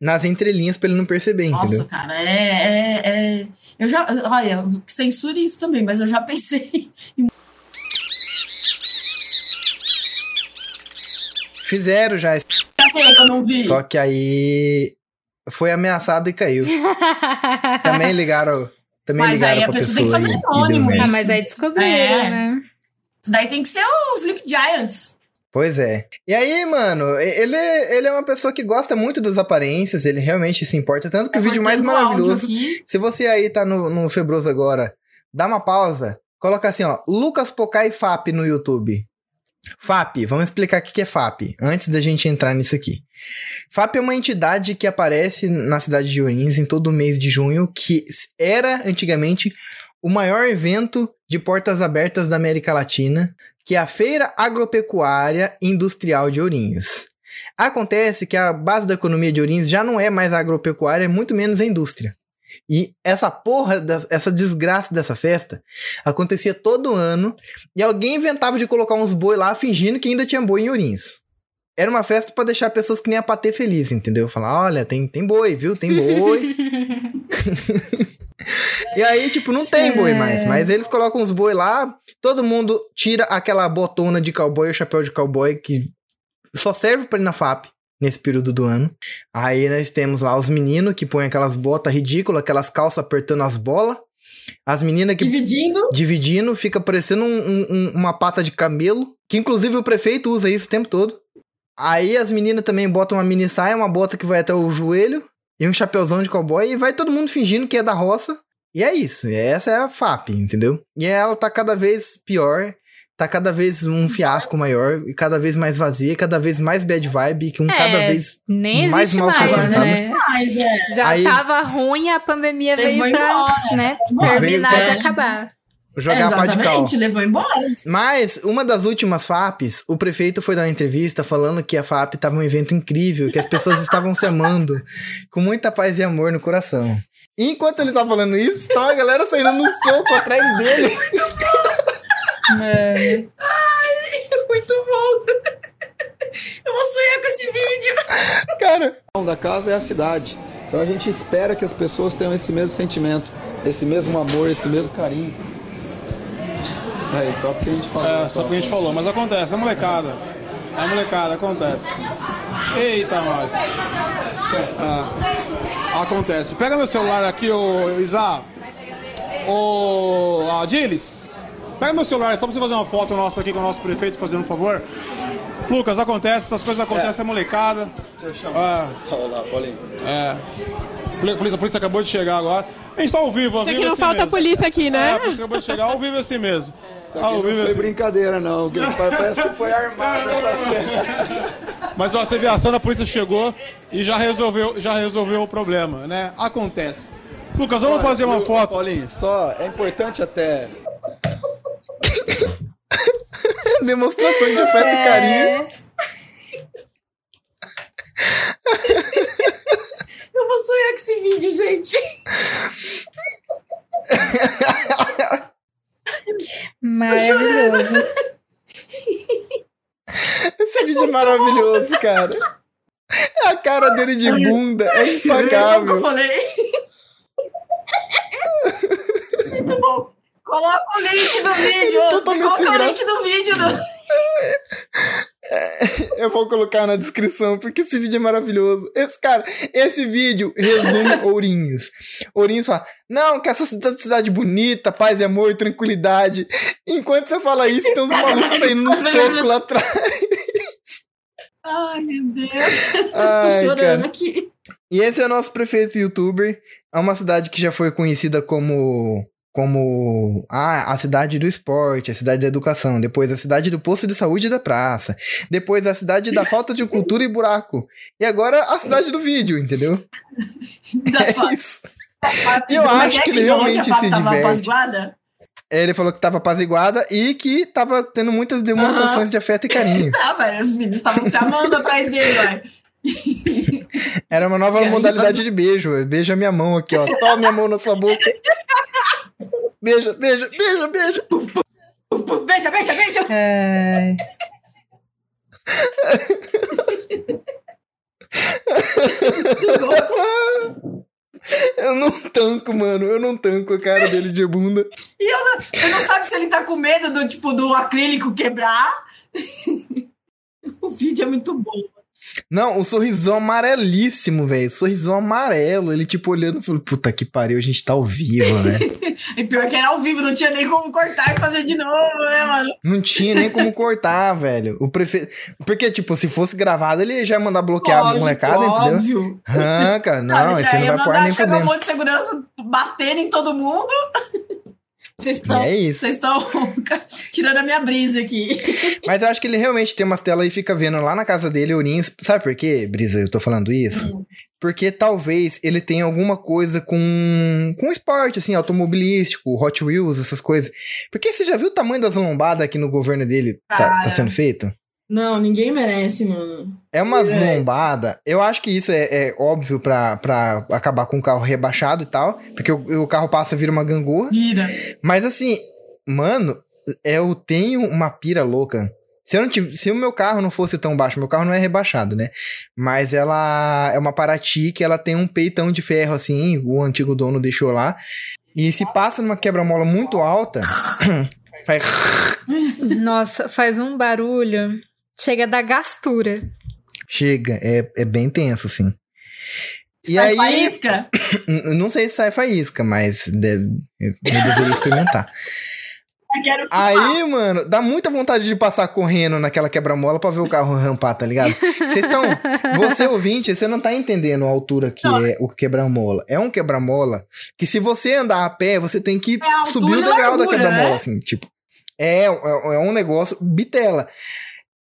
nas entrelinhas pra ele não perceber, Nossa, entendeu? cara, é, é, é- Eu já. Olha, censure isso também, mas eu já pensei. Fizeram já, que eu não vi? só que aí foi ameaçado e caiu. Também ligaram, também Mas ligaram aí a pra pessoa tem que pessoa fazer anônimo. Ah, mas aí descobriram, É. né? Isso daí tem que ser os Sleep Giants. Pois é. E aí, mano, ele, ele é uma pessoa que gosta muito das aparências, ele realmente se importa. Tanto que o Eu vídeo mais maravilhoso. Se você aí tá no, no Febroso agora, dá uma pausa, coloca assim, ó, Lucas Pocai FAP no YouTube. FAP, vamos explicar o que é FAP, antes da gente entrar nisso aqui. FAP é uma entidade que aparece na cidade de Ourinhos em todo mês de junho, que era antigamente o maior evento de portas abertas da América Latina, que é a Feira Agropecuária Industrial de Ourinhos. Acontece que a base da economia de Ourinhos já não é mais agropecuária, é muito menos a indústria. E essa porra, essa desgraça dessa festa acontecia todo ano e alguém inventava de colocar uns boi lá fingindo que ainda tinha boi em Ourinhos. Era uma festa pra deixar pessoas que nem a Patê feliz, entendeu? Falar, olha, tem, tem boi, viu? Tem boi. e aí, tipo, não tem boi mais, mas eles colocam os boi lá, todo mundo tira aquela botona de cowboy, o chapéu de cowboy que só serve pra ir na FAP nesse período do ano. Aí nós temos lá os meninos que põem aquelas botas ridículas, aquelas calças apertando as bolas. As meninas que Dividindo. dividindo, fica parecendo um- um- uma pata de camelo, que inclusive o prefeito usa isso o tempo todo. Aí as meninas também botam uma mini saia, uma bota que vai até o joelho, e um chapéuzão de cowboy, e vai todo mundo fingindo que é da roça. E é isso, essa é a FAP, entendeu? E ela tá cada vez pior, tá cada vez um fiasco maior, e cada vez mais vazia, e cada vez mais bad vibe, que um É, cada vez Nem Mais mal mais, frequentado. né? Mas é. Já Aí- tava ruim, a pandemia veio pra embora. né, terminar de acabar. Jogar a pá de cal. Exatamente, levou embora. Mas, uma das últimas FAPs, o prefeito foi dar uma entrevista falando que a FAP estava um evento incrível, que as pessoas estavam se amando com muita paz e amor no coração. E enquanto ele tá falando isso, tá uma galera saindo no soco atrás dele. Mano. Muito bom. Eu vou sonhar com esse vídeo. Cara, da casa é a cidade. Então a gente espera que as pessoas tenham esse mesmo sentimento, esse mesmo amor, esse mesmo carinho. É, só porque a gente falou. É, só porque a gente falou, mas acontece, é molecada. É molecada, acontece. Eita, nós. Ah, acontece. Pega meu celular aqui, ô Isa. Ô Adilis. Pega meu celular, só pra você fazer uma foto nossa aqui com o nosso prefeito, fazendo um favor. Lucas, acontece, essas coisas acontecem, é, molecada. Deixa eu chamar. Ah, Olá, Paulinho. É. A polícia, a polícia acabou de chegar agora. A gente tá ao vivo, ao Isso vivo. aqui não assim falta mesmo. polícia aqui, né? É, a polícia acabou de chegar, ao vivo assim mesmo. Isso aqui Ao não foi assim. brincadeira, não. que Parece que foi armado essa cena. Mas ó, você vê, a ação da polícia chegou e já resolveu, já resolveu o problema, né? Acontece. Lucas, vamos Olha, fazer uma viu, foto. Paulinho, só é importante até. Demonstração de afeto e carinho. Eu vou sonhar com esse vídeo, gente. Maravilhoso. Esse vídeo é maravilhoso, cara. A cara dele de bunda é que eu impagável. falei? Muito bom. Coloca o link do vídeo. Totalmente Coloca o link do vídeo. Do... Eu vou colocar na descrição, porque esse vídeo é maravilhoso. Esse, cara, esse vídeo resume Ourinhos. Ourinhos fala, não, que essa cidade, cidade bonita, paz e amor e tranquilidade. Enquanto você fala isso, tem uns malucos saindo no soco lá atrás. Ai, meu Deus. Tô Ai, chorando cara. aqui. E esse é o nosso prefeito youtuber. É uma cidade que já foi conhecida como. Como ah, a cidade do esporte, a cidade da educação, depois a cidade do posto de saúde e da praça, depois a cidade da falta de cultura e buraco, e agora a cidade do vídeo, entendeu? É isso. Como eu acho é que ele realmente se tava diverte. Ele falou que tava apaziguada e que tava tendo muitas demonstrações de afeto e carinho. Ah, velho, os meninos estavam se amando atrás dele, vai. Era uma nova modalidade de beijo. Beija minha mão aqui, ó. Toma minha mão na sua boca. Beija, beija, beija, beija. Beija, beija, beija. Ai. Eu não tanco, mano. Eu não tanco a cara dele de bunda. E eu não, eu não sabe se ele tá com medo do tipo do acrílico quebrar. o vídeo é muito bom. Não, o sorrisão amarelíssimo, velho. Sorrisão amarelo. Ele, tipo, olhando e falou: Puta que pariu, a gente tá ao vivo, né? E pior que era ao vivo, não tinha nem como cortar e fazer de novo, né, mano? Não tinha nem como cortar, velho. O prefeito. Porque, tipo, se fosse gravado, ele já ia mandar bloquear a Lógico, molecada, entendeu? óbvio. Arranca. Não, Sabe, esse já não ia vai pôr mandar nem chegar um fudendo. monte de segurança batendo em todo mundo. Vocês estão é isso. vocês estão tirando a minha brisa aqui. Mas eu acho que ele realmente tem umas telas e fica vendo lá na casa dele ourinhos. Sabe por quê, Brisa? Eu tô falando isso? Hum. Porque talvez ele tenha alguma coisa com, com esporte, assim, automobilístico, Hot Wheels, essas coisas. Porque você já viu o tamanho das lombadas aqui no governo dele tá, tá sendo feito? Não, ninguém merece, mano. É umas É. lombadas. Eu acho que isso é, é óbvio pra, pra acabar com o carro rebaixado e tal. Porque o, o carro passa e vira uma gangorra. Vira. Mas assim, mano, eu tenho uma pira louca. Se, eu não tive, se o meu carro não fosse tão baixo, meu carro não é rebaixado, né? Mas ela é uma Paraty que ela tem um peitão de ferro, assim, o antigo dono deixou lá. E se passa numa quebra-mola muito alta, faz. Nossa, faz um barulho. Chega da gastura. Chega, é, é bem tenso, assim. E Sai aí, faísca? não sei se sai faísca, mas de- eu, deveria experimentar. Eu Aí, mano, dá muita vontade de passar correndo naquela quebra-mola pra ver o carro rampar, tá ligado? Vocês estão. Você ouvinte, você não tá entendendo a altura que Não. é o quebra-mola. É um quebra-mola que se você andar a pé, você tem que É subir o e degrau da quebra-mola, né? assim, tipo. É, é, é um negócio bitela.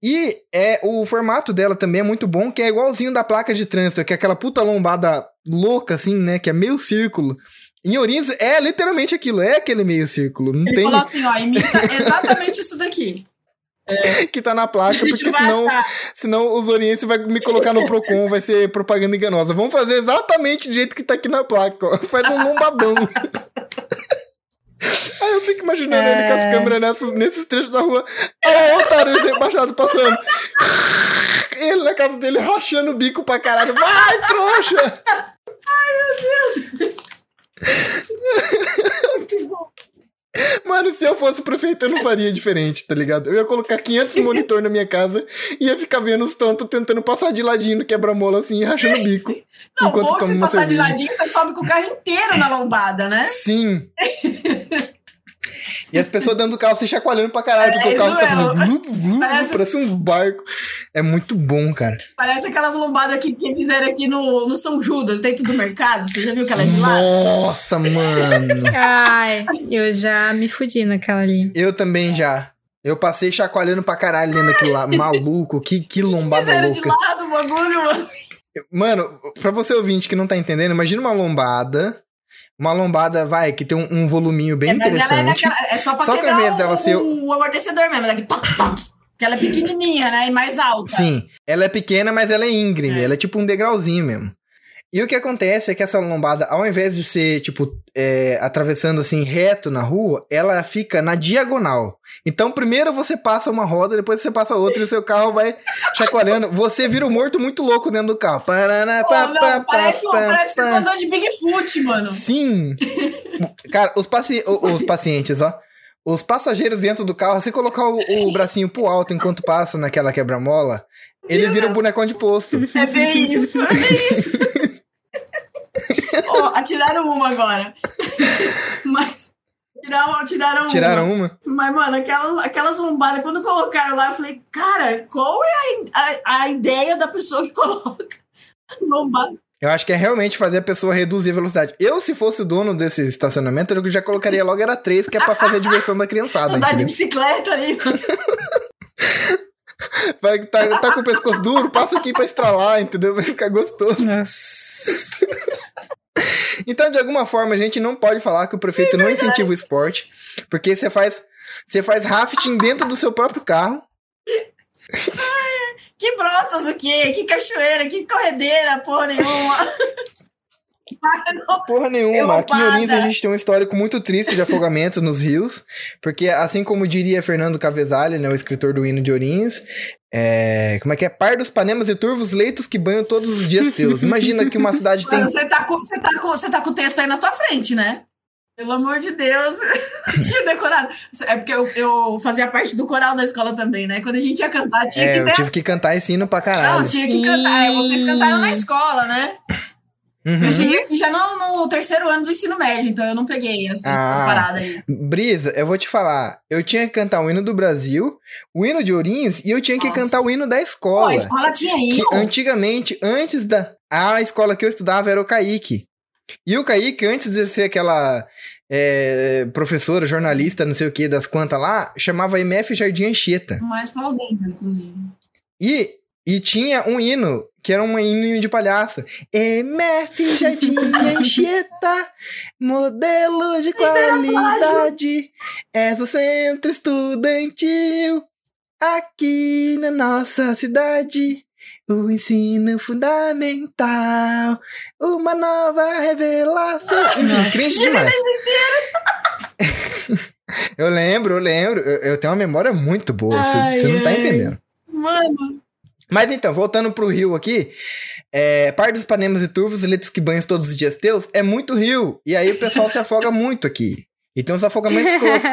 E é o formato dela também é muito bom, que é igualzinho da placa de trânsito, que é aquela puta lombada louca, assim, né? Que é meio círculo. Em Ourinhos é literalmente aquilo, é aquele meio círculo. Não Ele tem falou assim, ó, imita exatamente isso daqui. que tá na placa, porque senão, achar. senão os orienses vai me colocar no Procon, vai ser propaganda enganosa. Vamos fazer exatamente do jeito que tá aqui na placa, ó. Faz um lombadão. Aí eu fico imaginando ele com as É. câmeras nessas, nesses trechos da rua. Olha o otário rebaixado passando. Ele na casa dele rachando o bico pra caralho. Vai, trouxa! Muito bom. Mano, se eu fosse prefeito, eu não faria diferente, tá ligado? Eu ia colocar 500 monitor na minha casa e ia ficar vendo os tantos tentando passar de ladinho no quebra-mola assim rachando o bico. Não, enquanto ou uma passar de cerveja. ladinho, você sobe com o carro inteiro na lombada, né? Sim. E as pessoas dentro do carro se chacoalhando pra caralho, porque É, o carro tá fazendo vlu, vlu, Parece- parece um barco. É muito bom, cara. Parece aquelas lombadas que, que fizeram aqui no, no São Judas, dentro do mercado. Você já viu aquela de lá? Nossa, mano. Ai, eu já me fudi naquela ali. Eu também já. Eu passei chacoalhando pra caralho dentro daquilo lá. Maluco, que, que lombada Fizeram de louca. lado o bagulho, mano. Mano, pra você ouvinte que não tá entendendo, imagina uma lombada. Uma lombada, vai, que tem um, um voluminho bem É, é, interessante. daquela, é só pra Só que ao invés o, dela ser- o amortecedor mesmo, daqui toque, toque. Porque ela é pequenininha, né? E mais alta. Sim, ela é pequena, mas ela é íngreme. É. Ela é tipo um degrauzinho mesmo. E o que acontece é que essa lombada, ao invés de ser, tipo, é, atravessando assim reto na rua, ela fica na diagonal. Então, primeiro você passa uma roda, depois você passa outra e o seu carro vai chacoalhando. Você vira um morto muito louco dentro do carro. Paraná, Pô, pá, não, pá, parece, pá, parece tô andando de Bigfoot, mano. Sim! Cara, os, paci os pacientes, ó. Os passageiros dentro do carro, se colocar o, o bracinho pro alto enquanto passa naquela quebra-mola, ele vira um bonecão de posto. É bem isso, é bem isso. Ó, atiraram uma agora. Mas. Tiraram, tiraram uma. Tiraram uma? Mas, mano, aquela, aquelas lombadas, quando colocaram lá, eu falei, cara, qual é a, a, a ideia da pessoa que coloca lombada? Eu acho que é realmente fazer a pessoa reduzir a velocidade. Eu, se fosse o dono desse estacionamento, eu já colocaria logo era três, que é pra fazer a diversão da criançada, Andar de bicicleta ali. Vai tá, tá com o pescoço duro, passa aqui pra estralar, entendeu? Vai ficar gostoso. Nossa. Então, de alguma forma, a gente não pode falar que o prefeito não incentiva o esporte, porque você faz, você faz rafting dentro do seu próprio carro. Que brotas o quê? Que cachoeira, que corredeira, porra nenhuma. Não. Porra nenhuma. Aqui em Ourinhos a gente tem um histórico muito triste de afogamentos nos rios, porque assim como diria Fernando Cavesalho, né, o escritor do hino de Ourinhos, é, como é que é? Par dos panemas e turvos leitos que banham todos os dias teus. Imagina que uma cidade tem Mano, você tá, com, você, tá com, você tá com o texto aí na tua frente, né? Pelo amor de Deus. tinha decorado. É porque eu, eu fazia parte do coral da escola também, né? Quando a gente ia cantar, tinha É, que eu ter. tive que cantar esse hino pra Não, caralho. tinha que Sim. cantar. É, Vocês cantaram na escola, né? Uhum. Eu cheguei já no, no terceiro ano do ensino médio, então eu não peguei assim, Ah. essas paradas aí. Brisa, eu vou te falar. Eu tinha que cantar o hino do Brasil, o hino de Ourinhos, e eu tinha que Nossa. cantar o hino da Pô, escola. a escola tinha que isso. antigamente, antes da. A escola que eu estudava era o Kaique. E o Kaique, antes de ser aquela é, professora, jornalista, não sei o que, das quantas lá, chamava MF Jardim Anchieta. Mais plausível, inclusive. E, e tinha um hino, que era um hino de palhaço. MF Jardim Anchieta, modelo de qualidade, és o centro estudantil aqui na nossa cidade. O ensino fundamental, uma nova revelação. Enfim, cringe demais. eu lembro, eu lembro. Eu, eu tenho uma memória muito boa, você não tá ai. entendendo. Mano, Mas então, voltando pro rio aqui, é, par dos panemas e turvos e leitos que banhos todos os dias teus é muito rio. E aí o pessoal se afoga muito aqui. E tem uns afogamentos escrotos.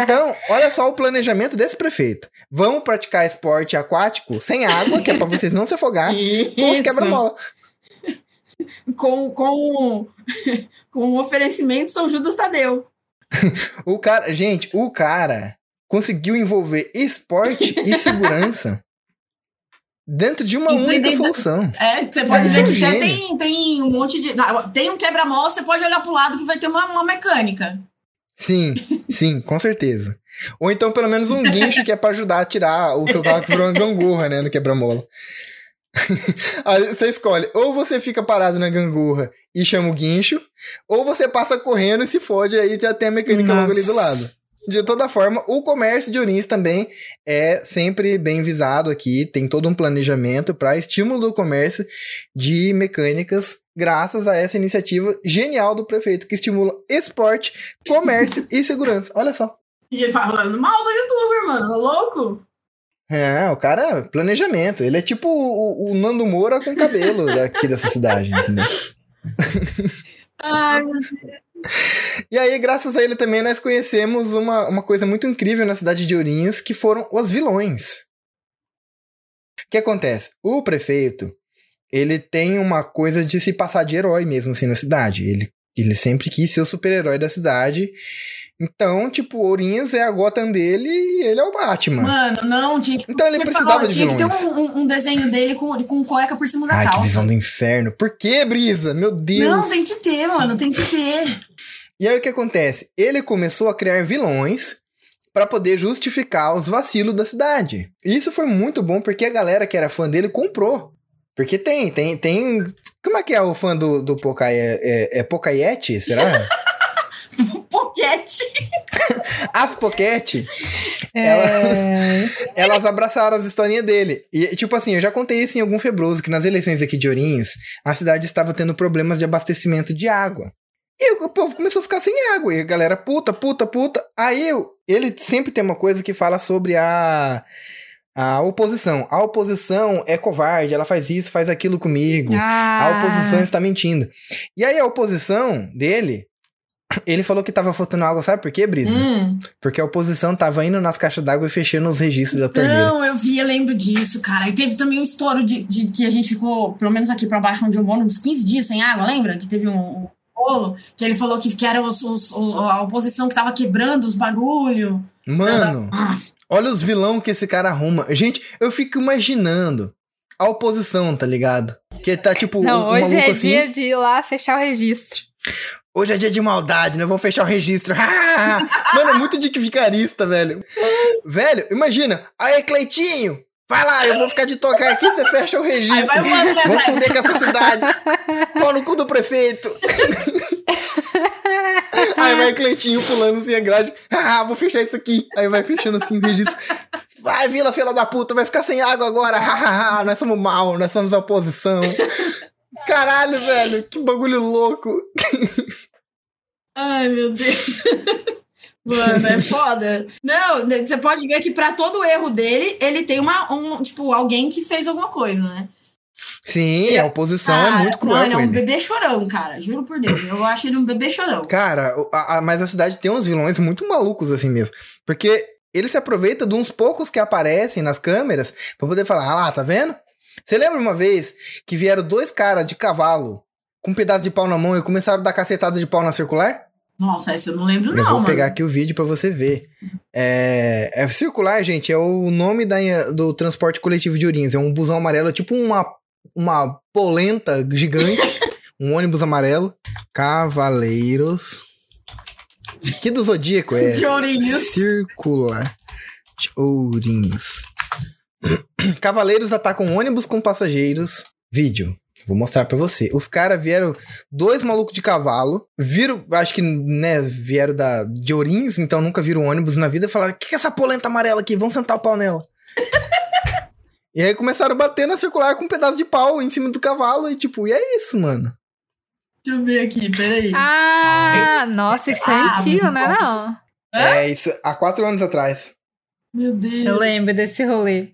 Então, olha só o planejamento desse prefeito. Vamos praticar esporte aquático sem água, que é pra vocês não se afogar, com os quebra-mola. Com, com, com o oferecimento São Judas Tadeu. O cara, gente, o cara conseguiu envolver esporte e segurança dentro de uma E única dentro- solução. É, você pode É, dizer que gênio. tem, tem um monte de. Tem um quebra-mola, você pode olhar pro lado que vai ter uma, uma mecânica. Sim, sim, com certeza. Ou então pelo menos um guincho que é pra ajudar a tirar o seu carro que virou uma gangorra, né, no quebra-mola. Aí você escolhe, ou você fica parado na gangorra e chama o guincho, ou você passa correndo e se fode, aí já tem a mecânica logo ali do Nossa. lado. De toda forma, o comércio de Ourinhos também é sempre bem visado aqui, tem todo um planejamento para estímulo do comércio de mecânicas, graças a essa iniciativa genial do prefeito que estimula esporte, comércio e segurança. Olha só. E ele falando mal do youtuber, mano. Tá louco? É, o cara, planejamento. Ele é tipo o, o Nando Moura com cabelo daqui dessa cidade, entendeu? Ai, meu Deus. E aí, graças a ele também, nós conhecemos uma, uma coisa muito incrível na cidade de Ourinhos, que foram os vilões. O que acontece? O prefeito, ele tem uma coisa de se passar de herói mesmo, assim, na cidade. Ele, ele sempre quis ser o super-herói da cidade. Então, tipo, Ourinhos é a Gotham dele e ele é o Batman. Mano, não, tinha que. Então ele que precisava de Tinha que ter vilões. um, um- desenho dele com, com cueca por cima da Ai, que calça. visão do inferno. Por que, Brisa? Meu Deus. Não, tem que ter, mano, tem que ter. E aí o que acontece? Ele começou a criar vilões pra poder justificar os vacilos da cidade. E isso foi muito bom porque a galera que era fã dele comprou. Porque tem, tem, tem. Como é que é o fã do, do Pokai? É, é, é? Será? Poquete. As Pocket, É... elas abraçaram as historinhas dele. E, tipo assim, eu já contei isso em algum febroso, que nas eleições aqui de Ourinhos, a cidade estava tendo problemas de abastecimento de água. E o povo começou a ficar sem água. E a galera, puta, puta, puta. Aí ele sempre tem uma coisa que fala sobre a, a oposição. A oposição é covarde, ela faz isso, faz aquilo comigo. Ah, A oposição está mentindo. E aí a oposição dele, ele falou que tava faltando água, sabe por quê, Brisa? Hum. Porque a oposição tava indo nas caixas d'água e fechando os registros da torneira. Não, eu vi, eu lembro disso, cara. E teve também um estouro de, de que a gente ficou, pelo menos aqui pra baixo onde eu moro, uns 15 dias sem água, lembra? Que teve um bolo, que ele falou que, que era os, os- o- a oposição que tava quebrando os bagulho. Mano, Ah, olha os vilão que esse cara arruma. Gente, eu fico imaginando a oposição, tá ligado? Que tá tipo Não, um, um hoje é assim. dia de ir lá fechar o registro. Hoje é dia de maldade, né? Vou fechar o registro. Mano, é muito vicarista, velho. velho, imagina. Aí, Cleitinho, vai lá, eu vou ficar de tocar aqui, você fecha o registro. Aí vai Vamos fuder com essa cidade. Pau no cu do prefeito. Aí vai Cleitinho pulando assim a grade. Ah, vou fechar isso aqui. Aí vai fechando assim o registro. Vai, Vila, filha da puta, vai ficar sem água agora. Nós somos mal, nós somos a oposição. Caralho, velho, que bagulho louco. Ai, meu Deus. Mano, é foda. Não, né, você pode ver que pra todo erro dele, ele tem uma, um, tipo, alguém que fez alguma coisa, né? Sim, a oposição é Cara, muito cruel Mano, é um ele. bebê chorão, cara. Juro por Deus. Eu acho ele um bebê chorão. Cara, a- a- mas a cidade tem uns vilões muito malucos assim mesmo. Porque ele se aproveita de uns poucos que aparecem nas câmeras pra poder falar, ah lá, tá vendo? Você lembra uma vez que vieram dois caras de cavalo com um pedaço de pau na mão e começaram a dar cacetada de pau na circular? Nossa, essa eu não lembro, Eu não, vou mano. pegar aqui o vídeo pra você ver. É, é circular, gente, é o nome da, do transporte coletivo de Ourinhos. É um busão amarelo, é tipo uma, uma polenta gigante. um ônibus amarelo. Cavaleiros. Que do Zodíaco é? De Ourinhos. Circular de Ourinhos. Cavaleiros atacam ônibus com passageiros. Vídeo. Vou mostrar pra você. Os caras vieram, dois malucos de cavalo, viram, acho que, né, vieram da, de Ourinhos, então nunca viram ônibus na vida, e falaram, o que, que é essa polenta amarela aqui? Vamos sentar o pau nela. e aí começaram a bater na circular com um pedaço de pau em cima do cavalo, e tipo, e é isso, mano. Deixa eu ver aqui, peraí. Ah, nossa, isso é Ah, antigo, né? bom. Não. É isso, há quatro anos atrás. Meu Eu Deus. lembro desse rolê.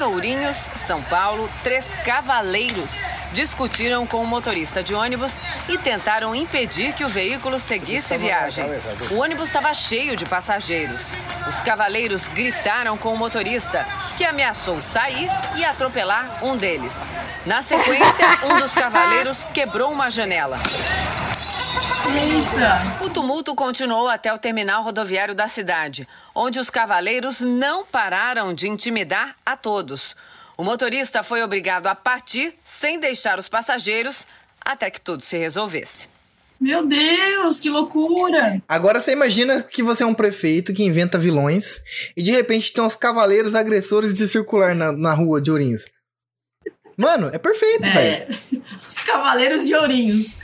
Ourinhos, São Paulo, três cavaleiros discutiram com o motorista de ônibus e tentaram impedir que o veículo seguisse viagem. O ônibus estava cheio de passageiros. Os cavaleiros gritaram com o motorista, que ameaçou sair e atropelar um deles. Na sequência, um dos cavaleiros quebrou uma janela. Eita. O tumulto continuou até o terminal rodoviário da cidade, onde os cavaleiros não pararam de intimidar a todos. O motorista foi obrigado a partir sem deixar os passageiros até que tudo se resolvesse. Meu Deus, que loucura. Agora você imagina que você é um prefeito que inventa vilões e de repente tem uns cavaleiros agressores de circular na, na rua de Ourinhos. Mano, é perfeito, velho. É, os Cavaleiros de Ourinhos.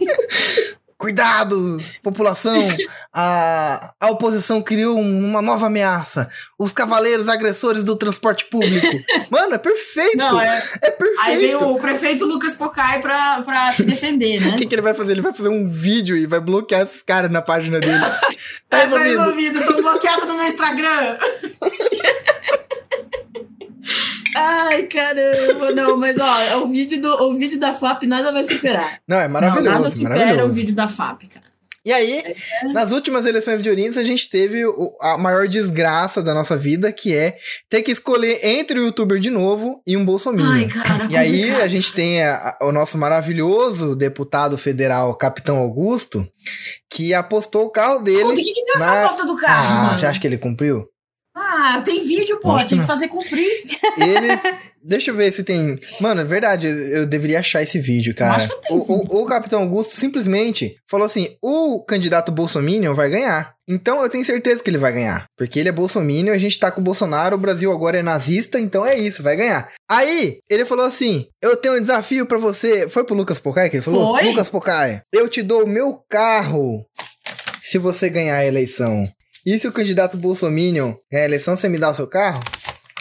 Cuidado, população! A, a oposição criou um- uma nova ameaça. Os cavaleiros agressores do transporte público. Mano, é perfeito! Não, é- é perfeito! Aí veio o prefeito Lucas Pocai pra, pra te defender, né? O que, que ele vai fazer? Ele vai fazer um vídeo e vai bloquear esses caras na página dele. Tá Tá resolvido. resolvido, tô bloqueado no meu Instagram. Ai, caramba, não, mas ó, o vídeo, do, o vídeo da FAP nada vai superar. Não, é maravilhoso, não, nada supera maravilhoso. o vídeo da FAP, cara. E aí, nas últimas eleições de Ourinhos, a gente teve o- a maior desgraça da nossa vida, que é ter que escolher entre o youtuber de novo e um bolsominion. Ai, cara, E aí a gente tem a- a- o nosso maravilhoso deputado federal, Capitão Augusto, que apostou o carro dele. Conta, o que, que deu essa na- aposta do carro, Ah, mano? você acha que ele cumpriu? Ah, tem vídeo, pô, tem que fazer cumprir. Ele. Deixa eu ver se tem. Mano, é verdade, eu deveria achar esse vídeo, cara. acho que tem, o, o- o Capitão Augusto simplesmente falou assim: o candidato Bolsominion vai ganhar. Então eu tenho certeza que ele vai ganhar. Porque ele é Bolsominion, a gente tá com o Bolsonaro, o Brasil agora é nazista, então é isso, vai ganhar. Aí, ele falou assim: eu tenho um desafio pra você. Foi pro Lucas Pocai que ele falou? Foi. Lucas Pocai, eu te dou o meu carro se você ganhar a eleição. E se o candidato Bolsominion ganhar a eleição, você me dá o seu carro?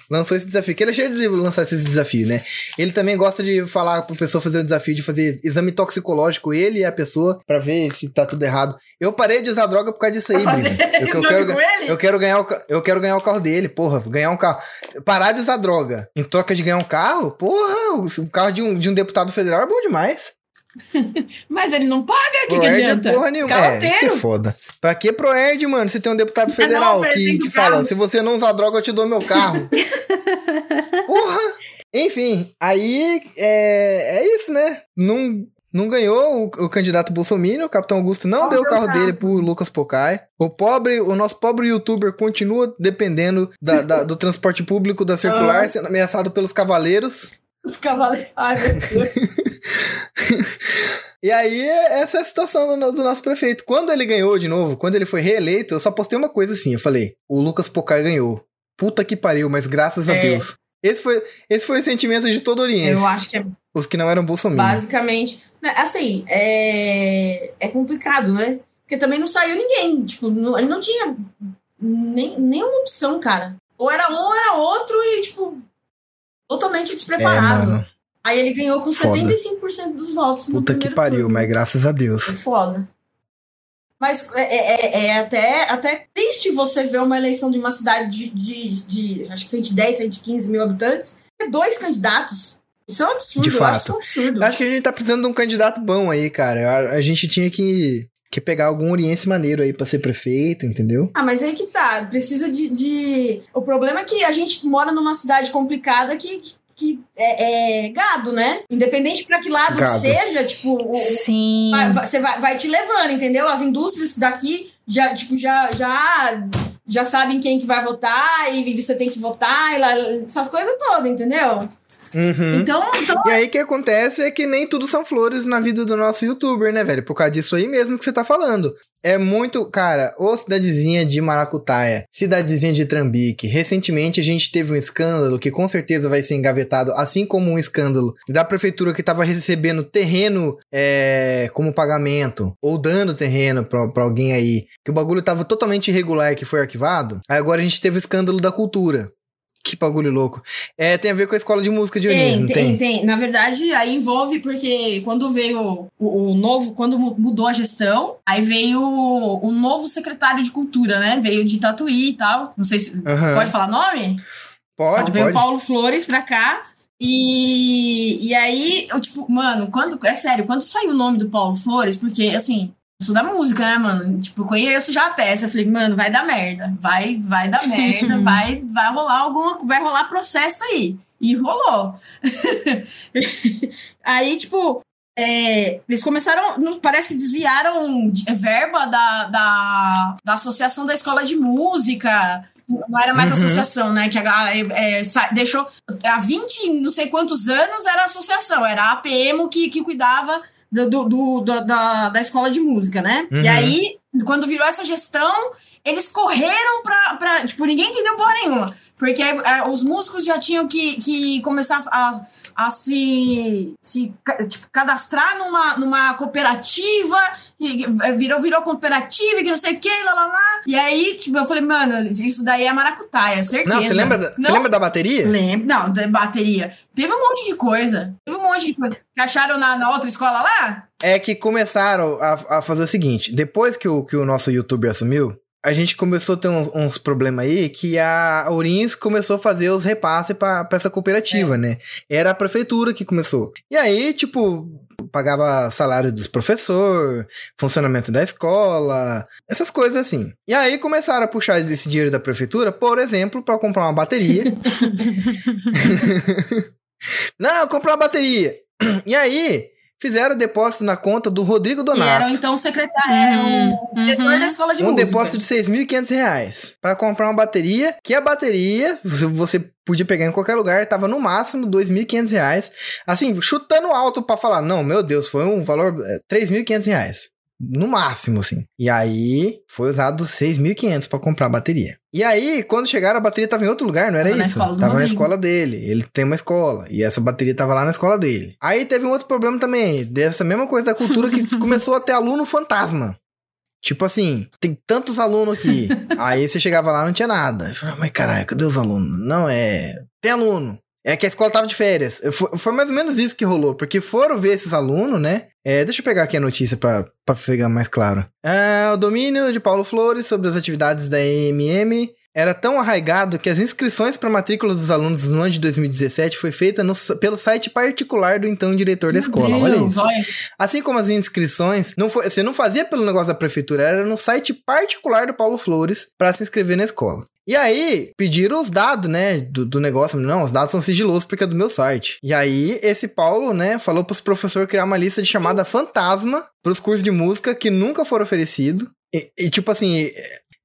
Lançou esse desafio, que ele é cheio de lançar esse desafio, né? Ele também gosta de falar pra pessoa fazer o desafio de fazer exame toxicológico, ele e a pessoa, pra ver se tá tudo errado. Eu parei de usar droga por causa disso aí, Brisa. Eu, eu quero, eu quero ganhar o, eu quero ganhar o carro dele, porra, ganhar um carro. Parar de usar droga em troca de ganhar um carro, porra, o, o carro de um, de um deputado federal é bom demais. Mas ele não paga, o que, que Proerd adianta? é porra nenhuma. Carro É, isso que é foda. Pra que Proerd, mano, se tem um deputado federal não, que, que carro. fala, se você não usar droga, eu te dou meu carro. porra! Enfim, aí é, é isso, né? Não, não ganhou o, o candidato Bolsonaro, o Capitão Augusto não deu o carro dele pro Lucas Pocai. O pobre, o nosso pobre youtuber continua dependendo da- da- do transporte público da circular, sendo ameaçado pelos cavaleiros. Os cavaleiros. Ai, meu Deus. E aí, essa é a situação do, do nosso prefeito. Quando ele ganhou de novo, quando ele foi reeleito, eu só postei uma coisa assim. Eu falei, o Lucas Pocai ganhou. Puta que pariu, mas graças a É. Deus. Esse foi, esse foi o sentimento de todo Oriente. Eu acho que é Os que não eram bolsominions. basicamente. né, Assim, é, é complicado, né? Porque também não saiu ninguém. Tipo, não- ele não tinha nem, nenhuma opção, cara. Ou era um, ou era outro, e, tipo, totalmente É, despreparado. mano. Aí ele ganhou com Foda. 75% dos votos. no Puta que pariu, turno. mas graças a Deus. É foda. Mas é, é- é até, até triste você ver uma eleição de uma cidade de, de, de, acho que 110, 115 mil habitantes, ter dois candidatos. Isso é um absurdo, De eu acho fato. isso um absurdo. Acho que a gente tá precisando de um candidato bom aí, cara. A, a gente tinha que, que pegar algum oriense maneiro aí pra ser prefeito, entendeu? Ah, mas aí que tá. Precisa de, de- O problema é que a gente mora numa cidade complicada que, que é, é gado, né? Independente pra que lado que Gado. seja, tipo, Sim. vai- vai- você vai, vai te levando, entendeu? As indústrias daqui já, tipo, já, já, já sabem quem que vai votar e você tem que votar, e lá, essas coisas todas, entendeu? Uhum. Então, então E aí o que acontece é que nem tudo são flores na vida do nosso youtuber, né, velho? Por causa disso aí mesmo que você tá falando. É muito, cara, ô cidadezinha de Maracutaia, cidadezinha de Trambique. Recentemente a gente teve um escândalo que com certeza vai ser engavetado, assim como um escândalo da prefeitura que tava recebendo terreno é, como pagamento, ou dando terreno pra, pra alguém aí, que o bagulho tava totalmente irregular que foi arquivado. Aí agora a gente teve o escândalo da cultura. Que bagulho louco. É, tem a ver com a escola de música de Dionísio, tem, não tem, tem? tem. Na verdade, aí envolve porque quando veio o, o novo, quando mu- mudou a gestão, aí veio o novo secretário de cultura, né? Veio de Tatuí e tal. Não sei se. Aham. Pode falar nome? Pode, veio o Paulo Flores pra cá. E, e aí, eu, tipo, mano, quando. É sério, quando saiu o nome do Paulo Flores, porque, assim, sou da música, né, mano? Tipo, conheço já a peça. Eu falei, mano, vai dar merda. Vai, vai dar merda, vai, vai rolar alguma. Vai rolar processo aí. E rolou. aí, tipo. é, eles começaram, parece que desviaram de- verba da, da, da associação da escola de música. Não era mais Uhum. associação, né? Que a- é, é, deixou. Há 20, não sei quantos anos era associação, era a APM que, que cuidava do, do- do- da- da, escola de música, né? Uhum. E aí, quando virou essa gestão, eles correram pra. pra tipo, ninguém entendeu porra nenhuma. Porque é, os músicos já tinham que, que começar a, a se, se tipo, cadastrar numa, numa cooperativa, e virou, virou cooperativa, que não sei o que, lá, lá, lá. E aí, tipo, eu falei, mano, isso daí é maracutaia, certeza. Não, você lembra, da, você Não lembra da bateria? Lembro, não, da bateria. Teve um monte de coisa. Teve um monte de coisa. Que acharam na, na outra escola lá? É que começaram a, a fazer o seguinte: depois que o, que o nosso youtuber assumiu, a gente começou a ter uns, uns problemas aí que a Ourinhos começou a fazer os repasses pra essa cooperativa, né? Era a prefeitura que começou. E aí, tipo, pagava salário dos professores, funcionamento da escola, essas coisas assim. E aí começaram a puxar esse dinheiro da prefeitura, por exemplo, para comprar uma bateria. Não, comprar uma bateria. E aí, fizeram depósito na conta do Rodrigo E Donato. era então o secretário, é, o diretor da escola de um música. depósito de 6.500 reais para comprar uma bateria, que a bateria você- você podia pegar em qualquer lugar, tava no máximo 2.500 reais. Assim, chutando alto para falar, não, meu Deus, foi um valor é, 3.500 reais. No máximo, assim. E aí, foi usado 6.500 para comprar a bateria. E aí, quando chegaram, a bateria tava em outro lugar, não era Tava na isso? escola do tava na escola dele. Ele tem uma escola. E essa bateria tava lá na escola dele. Aí teve um outro problema também. Dessa mesma coisa da cultura que começou a ter aluno fantasma. Tipo assim, tem tantos alunos aqui. aí você chegava lá não tinha nada. Eu falava, mas caralho, cadê os alunos? Não, é. Tem aluno. É que a escola tava de férias. Foi, foi mais ou menos isso que rolou. Porque foram ver esses alunos, né? É, deixa eu pegar aqui a notícia pra, pra ficar mais claro. Ah, o domínio de Paulo Flores sobre as atividades da EMM era tão arraigado que as inscrições para matrículas dos alunos no ano de 2017 foi feita no pelo site particular do então diretor da escola. Olha Deus, isso. olha. Assim como as inscrições, não foi, você não fazia pelo negócio da prefeitura, era no site particular do Paulo Flores para se inscrever na escola. E aí, pediram os dados, né, do, do negócio. Não, os dados são sigilosos porque é do meu site. E aí, esse Paulo, né, falou pros professores criar uma lista de chamada fantasma pros cursos de música que nunca foram oferecidos. E, e, tipo assim,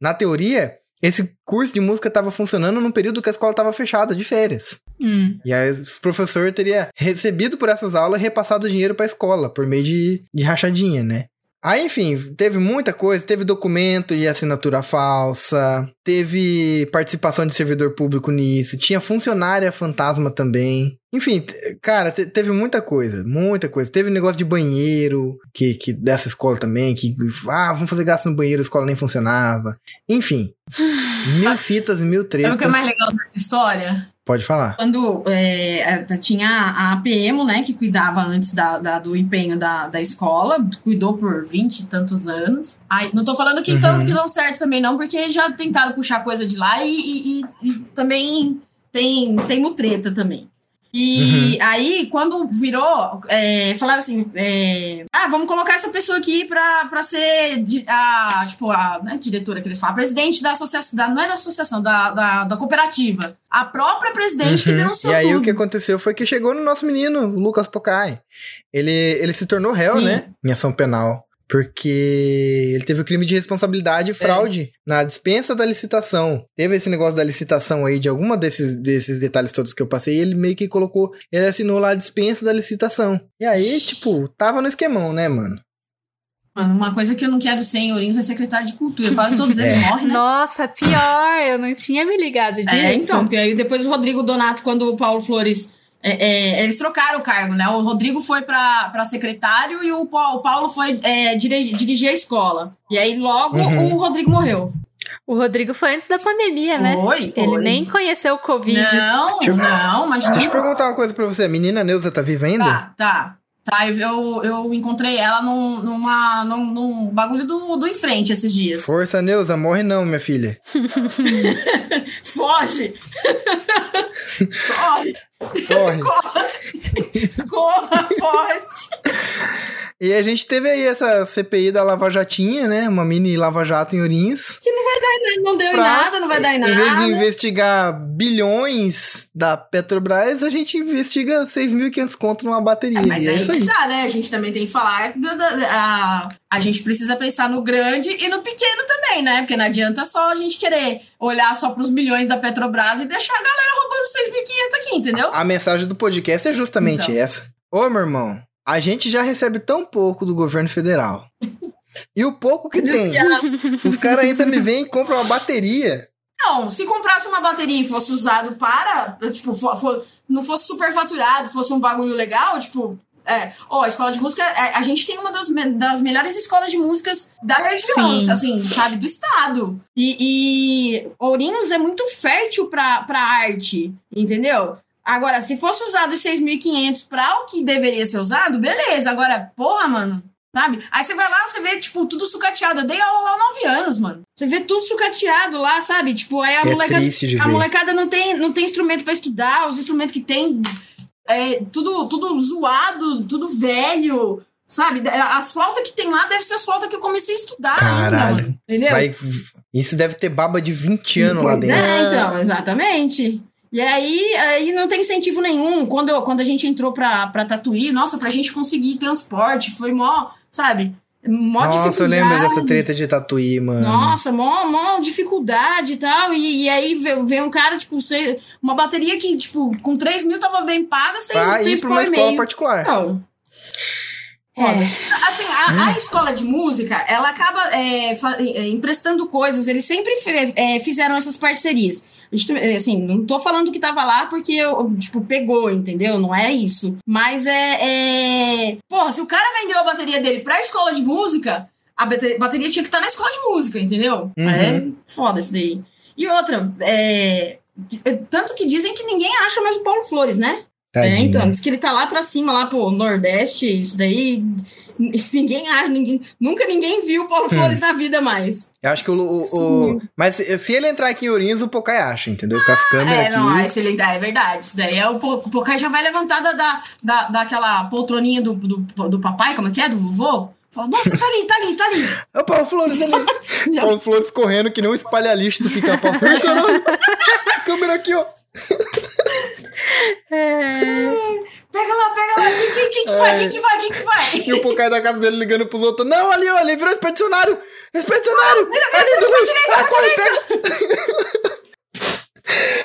na teoria, esse curso de música tava funcionando num período que a escola tava fechada, de férias. Hum. E aí, o professor teria recebido por essas aulas e repassado o dinheiro pra escola, por meio de, de rachadinha, né? Aí, enfim, teve muita coisa, teve documento e assinatura falsa, teve participação de servidor público nisso, tinha funcionária fantasma também. Enfim, cara, te- teve muita coisa, muita coisa. Teve negócio de banheiro, que, que dessa escola também, que, ah, vamos fazer gasto no banheiro, a escola nem funcionava. Enfim, mil fitas, mil Sabe o que é tretas. mais legal dessa história? Pode falar. Quando é, a- tinha a APM, né, que cuidava antes da, da- do empenho da, da escola, cuidou por 20 e tantos anos. Aí, não tô falando que Uhum. tanto que dão certo também, não, porque já tentaram puxar coisa de lá e, e- e- e também tem, tem mutreta também. E aí, quando virou, é, falaram assim: é, ah, vamos colocar essa pessoa aqui pra, pra ser a, tipo, a né, diretora que eles falam, presidente da associação, da, não é da associação, da, da, da cooperativa. A própria presidente que Uhum. denunciou E aí tudo. o que aconteceu foi que chegou no nosso menino, o Lucas Pocai. Ele, ele se tornou réu, Sim. né? Em ação penal. Porque ele teve o crime de responsabilidade e fraude na dispensa da licitação. Teve esse negócio da licitação aí, de alguma desses, desses detalhes todos que eu passei, ele meio que colocou, ele assinou lá a dispensa da licitação. E aí, tipo, tava no esquemão, né, mano? Mano, uma coisa que eu não quero ser em Ourinhos é secretário de cultura. Quase todos eles É. morrem, né? Nossa, pior, eu não tinha me ligado disso. É, então, porque aí depois o Rodrigo Donato, quando o Paulo Flores. É, é, eles trocaram o cargo, né? O Rodrigo foi pra pra secretário e o, Pa- o Paulo foi é, dire- dirigir a escola. E aí logo Uhum. o Rodrigo morreu. O Rodrigo foi antes da pandemia, né? Foi, foi. Ele nem conheceu o Covid. Não, Deixa eu- não, mas. Deixa eu perguntar uma coisa pra você. A menina Neuza tá viva ainda? Tá, tá. Tá, eu, eu, encontrei ela num, numa, num, num bagulho do, do em frente esses dias. Força, Neuza, morre não, minha filha. Foge! Corre! Corre. Corra, foge! E a gente teve aí essa CPI da Lava Jatinha, né? Uma mini Lava Jato em Ourinhos. Que não vai dar em nada, não deu em Pra- nada, não vai dar em nada. Em vez de investigar bilhões da Petrobras, a gente investiga 6.500 conto numa bateria. Mas e é isso aí. tá, né? A gente também tem que falar. da- da- da- a, a gente precisa pensar no grande e no pequeno também, né? Porque não adianta só a gente querer olhar só pros milhões da Petrobras e deixar a galera roubando 6.500 aqui, entendeu? A mensagem do podcast é justamente Então. essa. Ô, meu irmão, a gente já recebe tão pouco do governo federal. E o pouco que tem, os caras ainda me vêm e compram uma bateria. Não, se comprasse uma bateria e fosse usado para, tipo, fo- fo- não fosse superfaturado, fosse um bagulho legal, tipo, é, ó, a escola de música, é, a gente tem uma das, me- das melhores escolas de músicas da região, Sim. assim, sabe, do estado. E, e Ourinhos é muito fértil pra, pra arte, entendeu? Agora, se fosse usado os 6.500 pra o que deveria ser usado, beleza. Agora, porra, mano, sabe? Aí você vai lá, você vê, tipo, tudo sucateado. Eu dei aula lá há nove anos, mano. Você vê tudo sucateado lá, sabe? Tipo, aí a, É molecada, a molecada não tem, não tem instrumento pra estudar, os instrumentos que tem é tudo, tudo zoado, tudo velho, sabe? As flautas que tem lá deve ser as flautas que eu comecei a estudar. Caralho. Ainda, entendeu? Vai- Isso deve ter baba de 20 anos lá Pois dentro. É, então, exatamente. E aí, aí não tem incentivo nenhum. Quando, eu- quando a gente entrou pra, pra Tatuí, nossa, pra gente conseguir transporte, foi mó, sabe? Mó Nossa, eu lembro dessa treta de tatuí, mano. Nossa, mó, mó dificuldade e tal. E, e aí veio, um cara, tipo, sei, uma bateria que, tipo, com 3 mil tava bem paga, seis, Pra seis ir pra uma escola particular. Não. Foda. Assim, a, a escola de música, ela acaba é, é, emprestando coisas, eles sempre é, fizeram essas parcerias. A gente, é, assim, não tô falando que tava lá porque, eu, tipo, pegou, entendeu? Não é isso. Mas é, é... Porra, se o cara vendeu a bateria dele pra escola de música, a bate- bateria tinha que estar na escola de música, entendeu? Uhum. É foda isso daí. E outra, é... Tanto que dizem que ninguém acha mais o Paulo Flores, né? É, Tadinho. então, diz que ele tá lá pra cima, lá pro Nordeste, isso daí. Ninguém acha, ninguém, nunca ninguém viu o Paulo Hum. Flores na vida mais. Eu acho que o. o- o- mas se ele entrar aqui em Ourinhos, o Pocai acha, entendeu? Com as câmeras É, aqui. não, é, se ele, é verdade. Isso daí é o, o Pocai já vai levantar da, da, da, daquela poltroninha do, do, do papai, como é que é? Do vovô? Fala, nossa, tá ali, tá ali, tá ali. É o Paulo Flores ali. Já- Paulo Flores correndo que nem um espalha-lixo do pica-pau. Câmera aqui, ó. Pega lá, pega lá. Quem, que vai? Quem que vai? Quem que vai? E o Pocai da casa dele ligando pros outros. Não, ali, ele virou expedicionário. Expedicionário. ali do luz. Ah, corre, pega.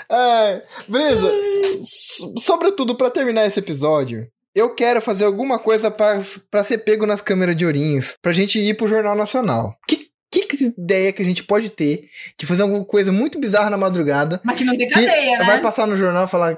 Ai, Brisa, sobretudo pra terminar esse episódio, eu quero fazer alguma coisa pra pra ser pego nas câmeras de Ourinhos, pra gente ir pro Jornal Nacional. Que, ideia que a gente pode ter de fazer alguma coisa muito bizarra na madrugada Mas que não tem cadeia, né? vai passar no jornal e falar.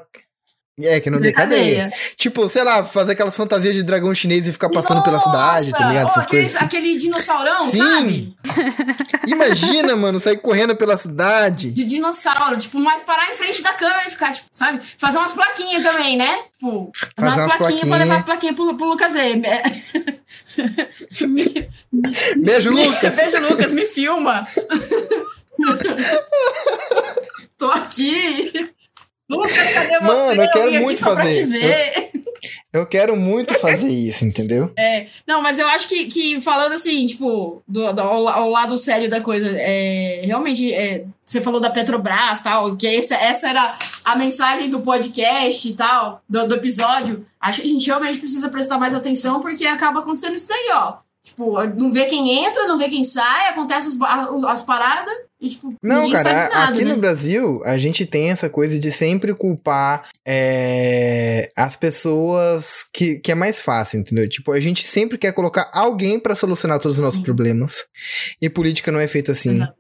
É, que não dê cadeia. Tipo, sei lá, fazer aquelas fantasias de dragão chinês e ficar passando pela cidade, tá ligado? Nossa! Essas Ô, aquele, coisas. assim. aquele dinossaurão, Sim. sabe? Imagina, mano, sair correndo pela cidade. De dinossauro, tipo, mas parar em frente da câmera e ficar, tipo, sabe? Fazer umas plaquinhas também, né? Tipo, fazer, Fazer umas umas plaquinhas pra plaquinhas. levar as plaquinhas pro, pro Lucas. Me- Beijo, Lucas. Beijo, Lucas, me filma. Tô aqui. Mano, eu quero muito fazer. ver. Eu quero muito fazer isso, entendeu? É, não, mas eu acho que, que falando assim, tipo, do, do- ao, ao lado sério da coisa, é, realmente, é, você falou da Petrobras tal, que essa, essa era a mensagem do podcast e tal, do, do episódio. Acho que a gente realmente precisa prestar mais atenção, porque acaba acontecendo isso daí, ó. Tipo, não vê quem entra, não vê quem sai, acontece as, as paradas e, tipo, Não, cara, nada, aqui né? no Brasil, a gente tem essa coisa de sempre culpar é, as pessoas que, que é mais fácil, entendeu? Tipo, a gente sempre quer colocar alguém pra solucionar todos os nossos problemas. E política não é feito assim. Exato.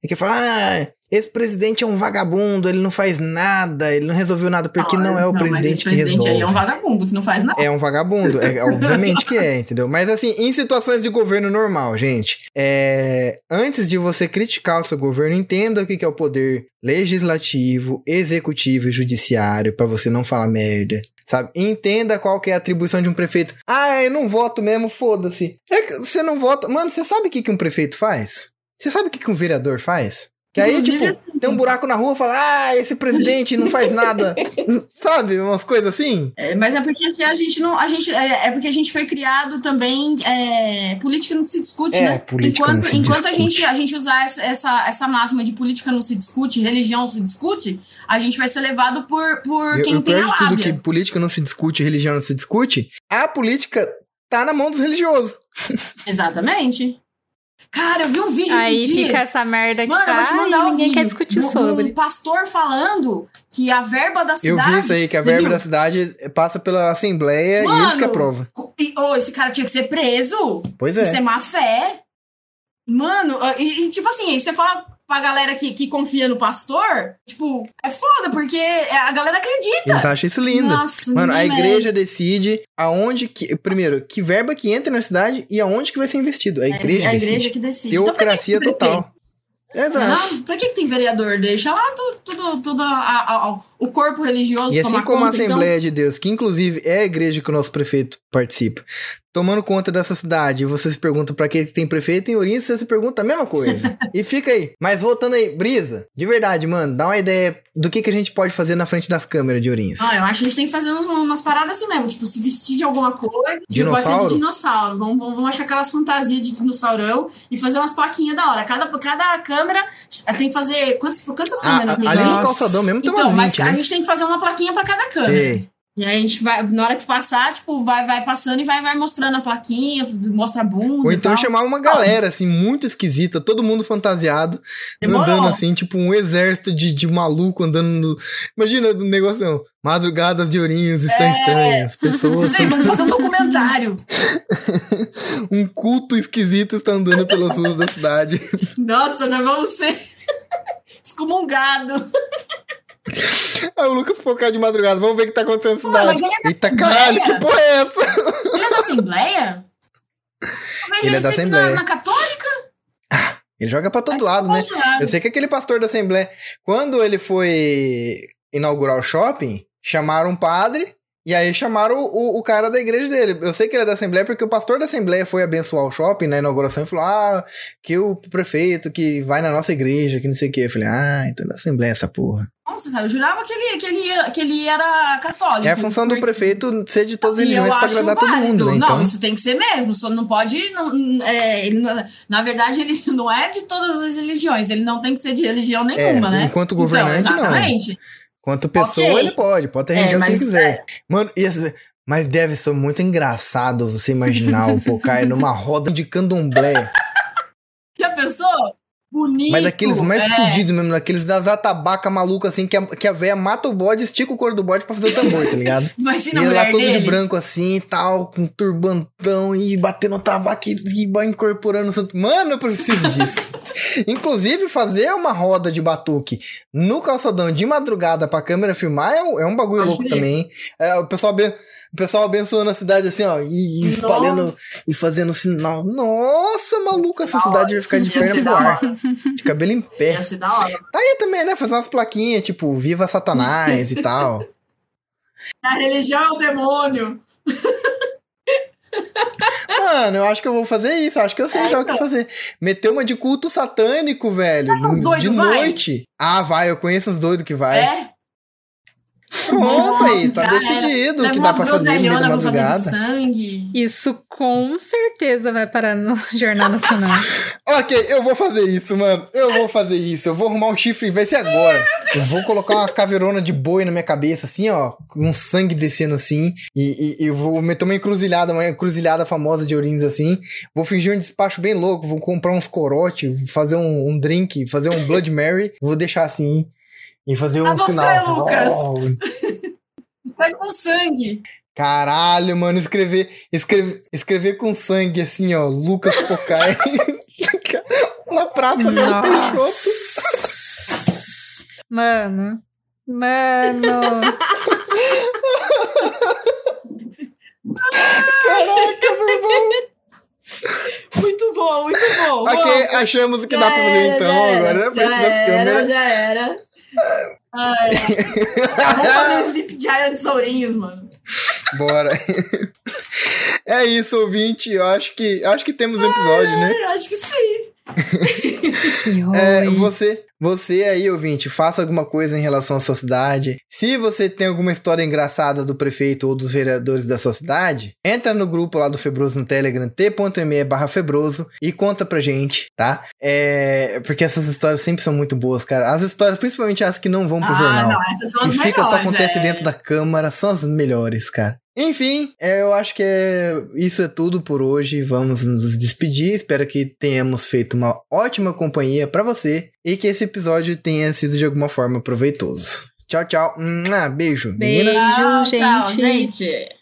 E que fala, ah, esse presidente é um vagabundo, ele não faz nada, ele não resolveu nada, porque não, é o mas presidente esse que presidente resolve. aí é um vagabundo que não faz nada. É um vagabundo, é, obviamente que é, entendeu? Mas assim, em situações de governo normal, gente, é, antes de você criticar o seu governo, entenda o que que é o poder legislativo, executivo e judiciário, pra você não falar merda. Sabe? Entenda qual que é a atribuição de um prefeito. Ah, eu não voto mesmo, foda-se. É que você não vota. Mano, você sabe o que, que um prefeito faz? Você sabe o que, que um vereador faz? Que aí, Inclusive, tipo, assim, tem um buraco na rua e fala, ah, esse presidente não faz nada. sabe? Umas coisas assim. É, mas é porque a gente não. A gente, é, é porque a gente foi criado também. É, política não se discute, É, né? política enquanto não se enquanto a, discute. gente, a gente usar essa, essa, essa máxima de política não se discute, religião não se discute, a gente vai ser levado por, por E quem o tem a pior de tudo lábia. que política não se discute, religião não se discute, a política tá na mão dos religiosos. Exatamente. Cara, eu vi um vídeo Aí fica essa merda aqui Mano, eu vou te mandar Ai, um ninguém vídeo quer discutir do- sobre. do pastor falando que a verba da Eu cidade. vi isso aí, que a verba Viu? da cidade passa pela Assembleia e eles que aprovam. E, ô, esse cara tinha que ser preso. Pois Isso é é. má fé. Mano, e, e, tipo assim, aí você fala pra galera que, que confia no pastor, tipo, é foda, porque a galera acredita. Eles acham isso lindo. Nossa, Mano, a igreja decide aonde que. Primeiro, que verba que entra na cidade e aonde que vai ser investido. A merece. igreja, É a decide. igreja que decide. Então, que Teocracia que tem total. Exato. Não, pra que, que tem vereador? Deixa lá tudo, tudo, a- a- a- o corpo religioso E assim como a conta, então. Assembleia de Deus, que inclusive é a igreja que o nosso prefeito participa, tomando conta dessa cidade, você se pergunta pra que tem prefeito em Ourinhos, você se pergunta a mesma coisa. e fica aí. Mas voltando aí, Brisa, de verdade, mano, dá uma ideia do que, que a gente pode fazer na frente das câmeras de Ourinhos. Ah, eu acho que a gente tem que fazer umas, umas paradas assim mesmo, tipo, se vestir de alguma coisa. Tipo, pode ser Dinossauro? de dinossauro. Vamos, vamos, vamos achar aquelas fantasias de dinossaurão e fazer umas plaquinhas da hora. Cada, cada câmera eh, tem que fazer. Quantas, quantas Ah, câmeras tem? ali no calçadão mesmo tem então, umas mas 20, a né? gente tem que fazer uma plaquinha pra cada câmera. Sei. E aí a gente vai, na hora que passar, tipo, vai, vai passando e vai, vai mostrando a plaquinha, mostra a bunda. Ou então chamar uma galera, assim, muito esquisita, todo mundo fantasiado, Demorou. andando assim, tipo um exército de, de maluco andando no. Imagina o negócio. Madrugadas de Ourinhos estão É. estranhas. Pessoas. Sei, vamos fazer um documentário. um culto esquisito está andando pelas ruas da cidade. Nossa, nós vamos ser excomungado. Aí o Lucas focar de madrugada, vamos ver o que tá acontecendo na Pô, cidade. ele é Eita caralho, que porra é essa? Ele é da Assembleia? Vejo Ele é da Assembleia. Na, na Católica? Ele joga pra todo lado, né? Eu sei que aquele pastor da Assembleia, quando ele foi inaugurar o shopping, chamaram um padre e aí chamaram o, o cara da igreja dele. Eu sei que ele é da Assembleia porque o pastor da Assembleia foi abençoar o shopping na inauguração e falou: Ah, que o prefeito que vai na nossa igreja, que não sei o quê. Eu falei: Ah, então é da Assembleia essa porra. Nossa, cara, eu jurava que ele, que ele, era, que ele era católico. É a função do porque- prefeito ser de todas as religiões acho agradar todo válido. mundo, né? Não, Então, isso tem que ser mesmo. Só não pode. Não, é, ele não- na verdade, ele não é de todas as religiões. Ele não tem que ser de religião nenhuma, É, né? enquanto governante, não. então, exatamente. Quanto pessoa, Ok. ele pode, pode ter É, religião que mas- quiser. Mano, e esse- mas deve ser muito engraçado você imaginar o Pocai numa roda de candomblé. Já pensou? Bonito. Mas daqueles mais é. fudidos mesmo, daqueles das atabaca maluca assim, que a, que a véia mata o bode, estica o couro do bode pra fazer o tambor, tá ligado? Imagina e ele lá todo dele. de branco assim e tal, com turbantão e batendo tabaco e, e incorporando o santo. Mano, eu preciso disso. Inclusive, fazer uma roda de batuque no calçadão de madrugada pra câmera filmar é, um- é um bagulho Pode louco também. É, o pessoal aben- o pessoal abençoando a cidade assim, ó, e, e espalhando e fazendo sinal. Nossa, maluco, essa cidade vai ficar de Ia perna da pro ar. hora. De cabelo em pé. Ia ser da hora. Tá aí também, né? Fazer umas plaquinhas, tipo, Viva Satanás e tal. A religião é o demônio. Mano, eu acho que eu vou fazer isso. eu Acho que eu sei É, já o que então. fazer. Meter uma de culto satânico, velho. de doido vai? noite. Ah, vai. Eu conheço uns doidos que vai. É. Pronto aí. Tá decidido o que dá pra fazer no meio da madrugada. sangue. Isso com certeza vai parar no Jornal Nacional. Ok, eu vou fazer isso, mano. Eu vou fazer isso. Eu vou arrumar um chifre e vai ser agora. Eu vou colocar uma caveirona de boi na minha cabeça, assim, ó. Um sangue descendo assim. E, e, e eu vou meter uma encruzilhada, uma encruzilhada famosa de Ourinhos assim. Vou fingir um despacho bem louco. Vou comprar uns corote, fazer um, um drink, fazer um Blood Mary. Vou deixar assim. E fazer um Ah, você, sinal. Lucas. ó. Sai com sangue. Caralho, mano, escrever, escrever, escrever com sangue assim, ó, Lucas Pocai. Na praça Nossa. chope. Mano. Mano. Caraca, meu irmão. Muito bom, muito bom. Ok, achamos o que já dá pra era, então. era, Agora é já era. Já era. Ai. Vamos fazer um Sleep Giant Sourinhos, mano. Bora. É isso, ouvinte. Eu acho que, acho que temos episódio, né? Acho que sim. É, você, você aí, ouvinte, faça alguma coisa em relação à sua cidade. Se você tem alguma história engraçada do prefeito ou dos vereadores da sua cidade, entra no grupo lá do Febroso no Telegram, t.me barra Febroso, e conta pra gente, tá? É, porque essas histórias sempre são muito boas, cara. As histórias, principalmente as que não vão pro ah, jornal. não, essas são que fica só acontece é. dentro da câmara, são as melhores, cara. Enfim, é, eu acho que é, isso é tudo por hoje. Vamos nos despedir. Espero que tenhamos feito uma ótima companhia pra você e que esse episódio tenha sido de alguma forma proveitoso. Tchau, tchau. Beijo. Beijo, Meninas. Tchau, tchau, gente. gente.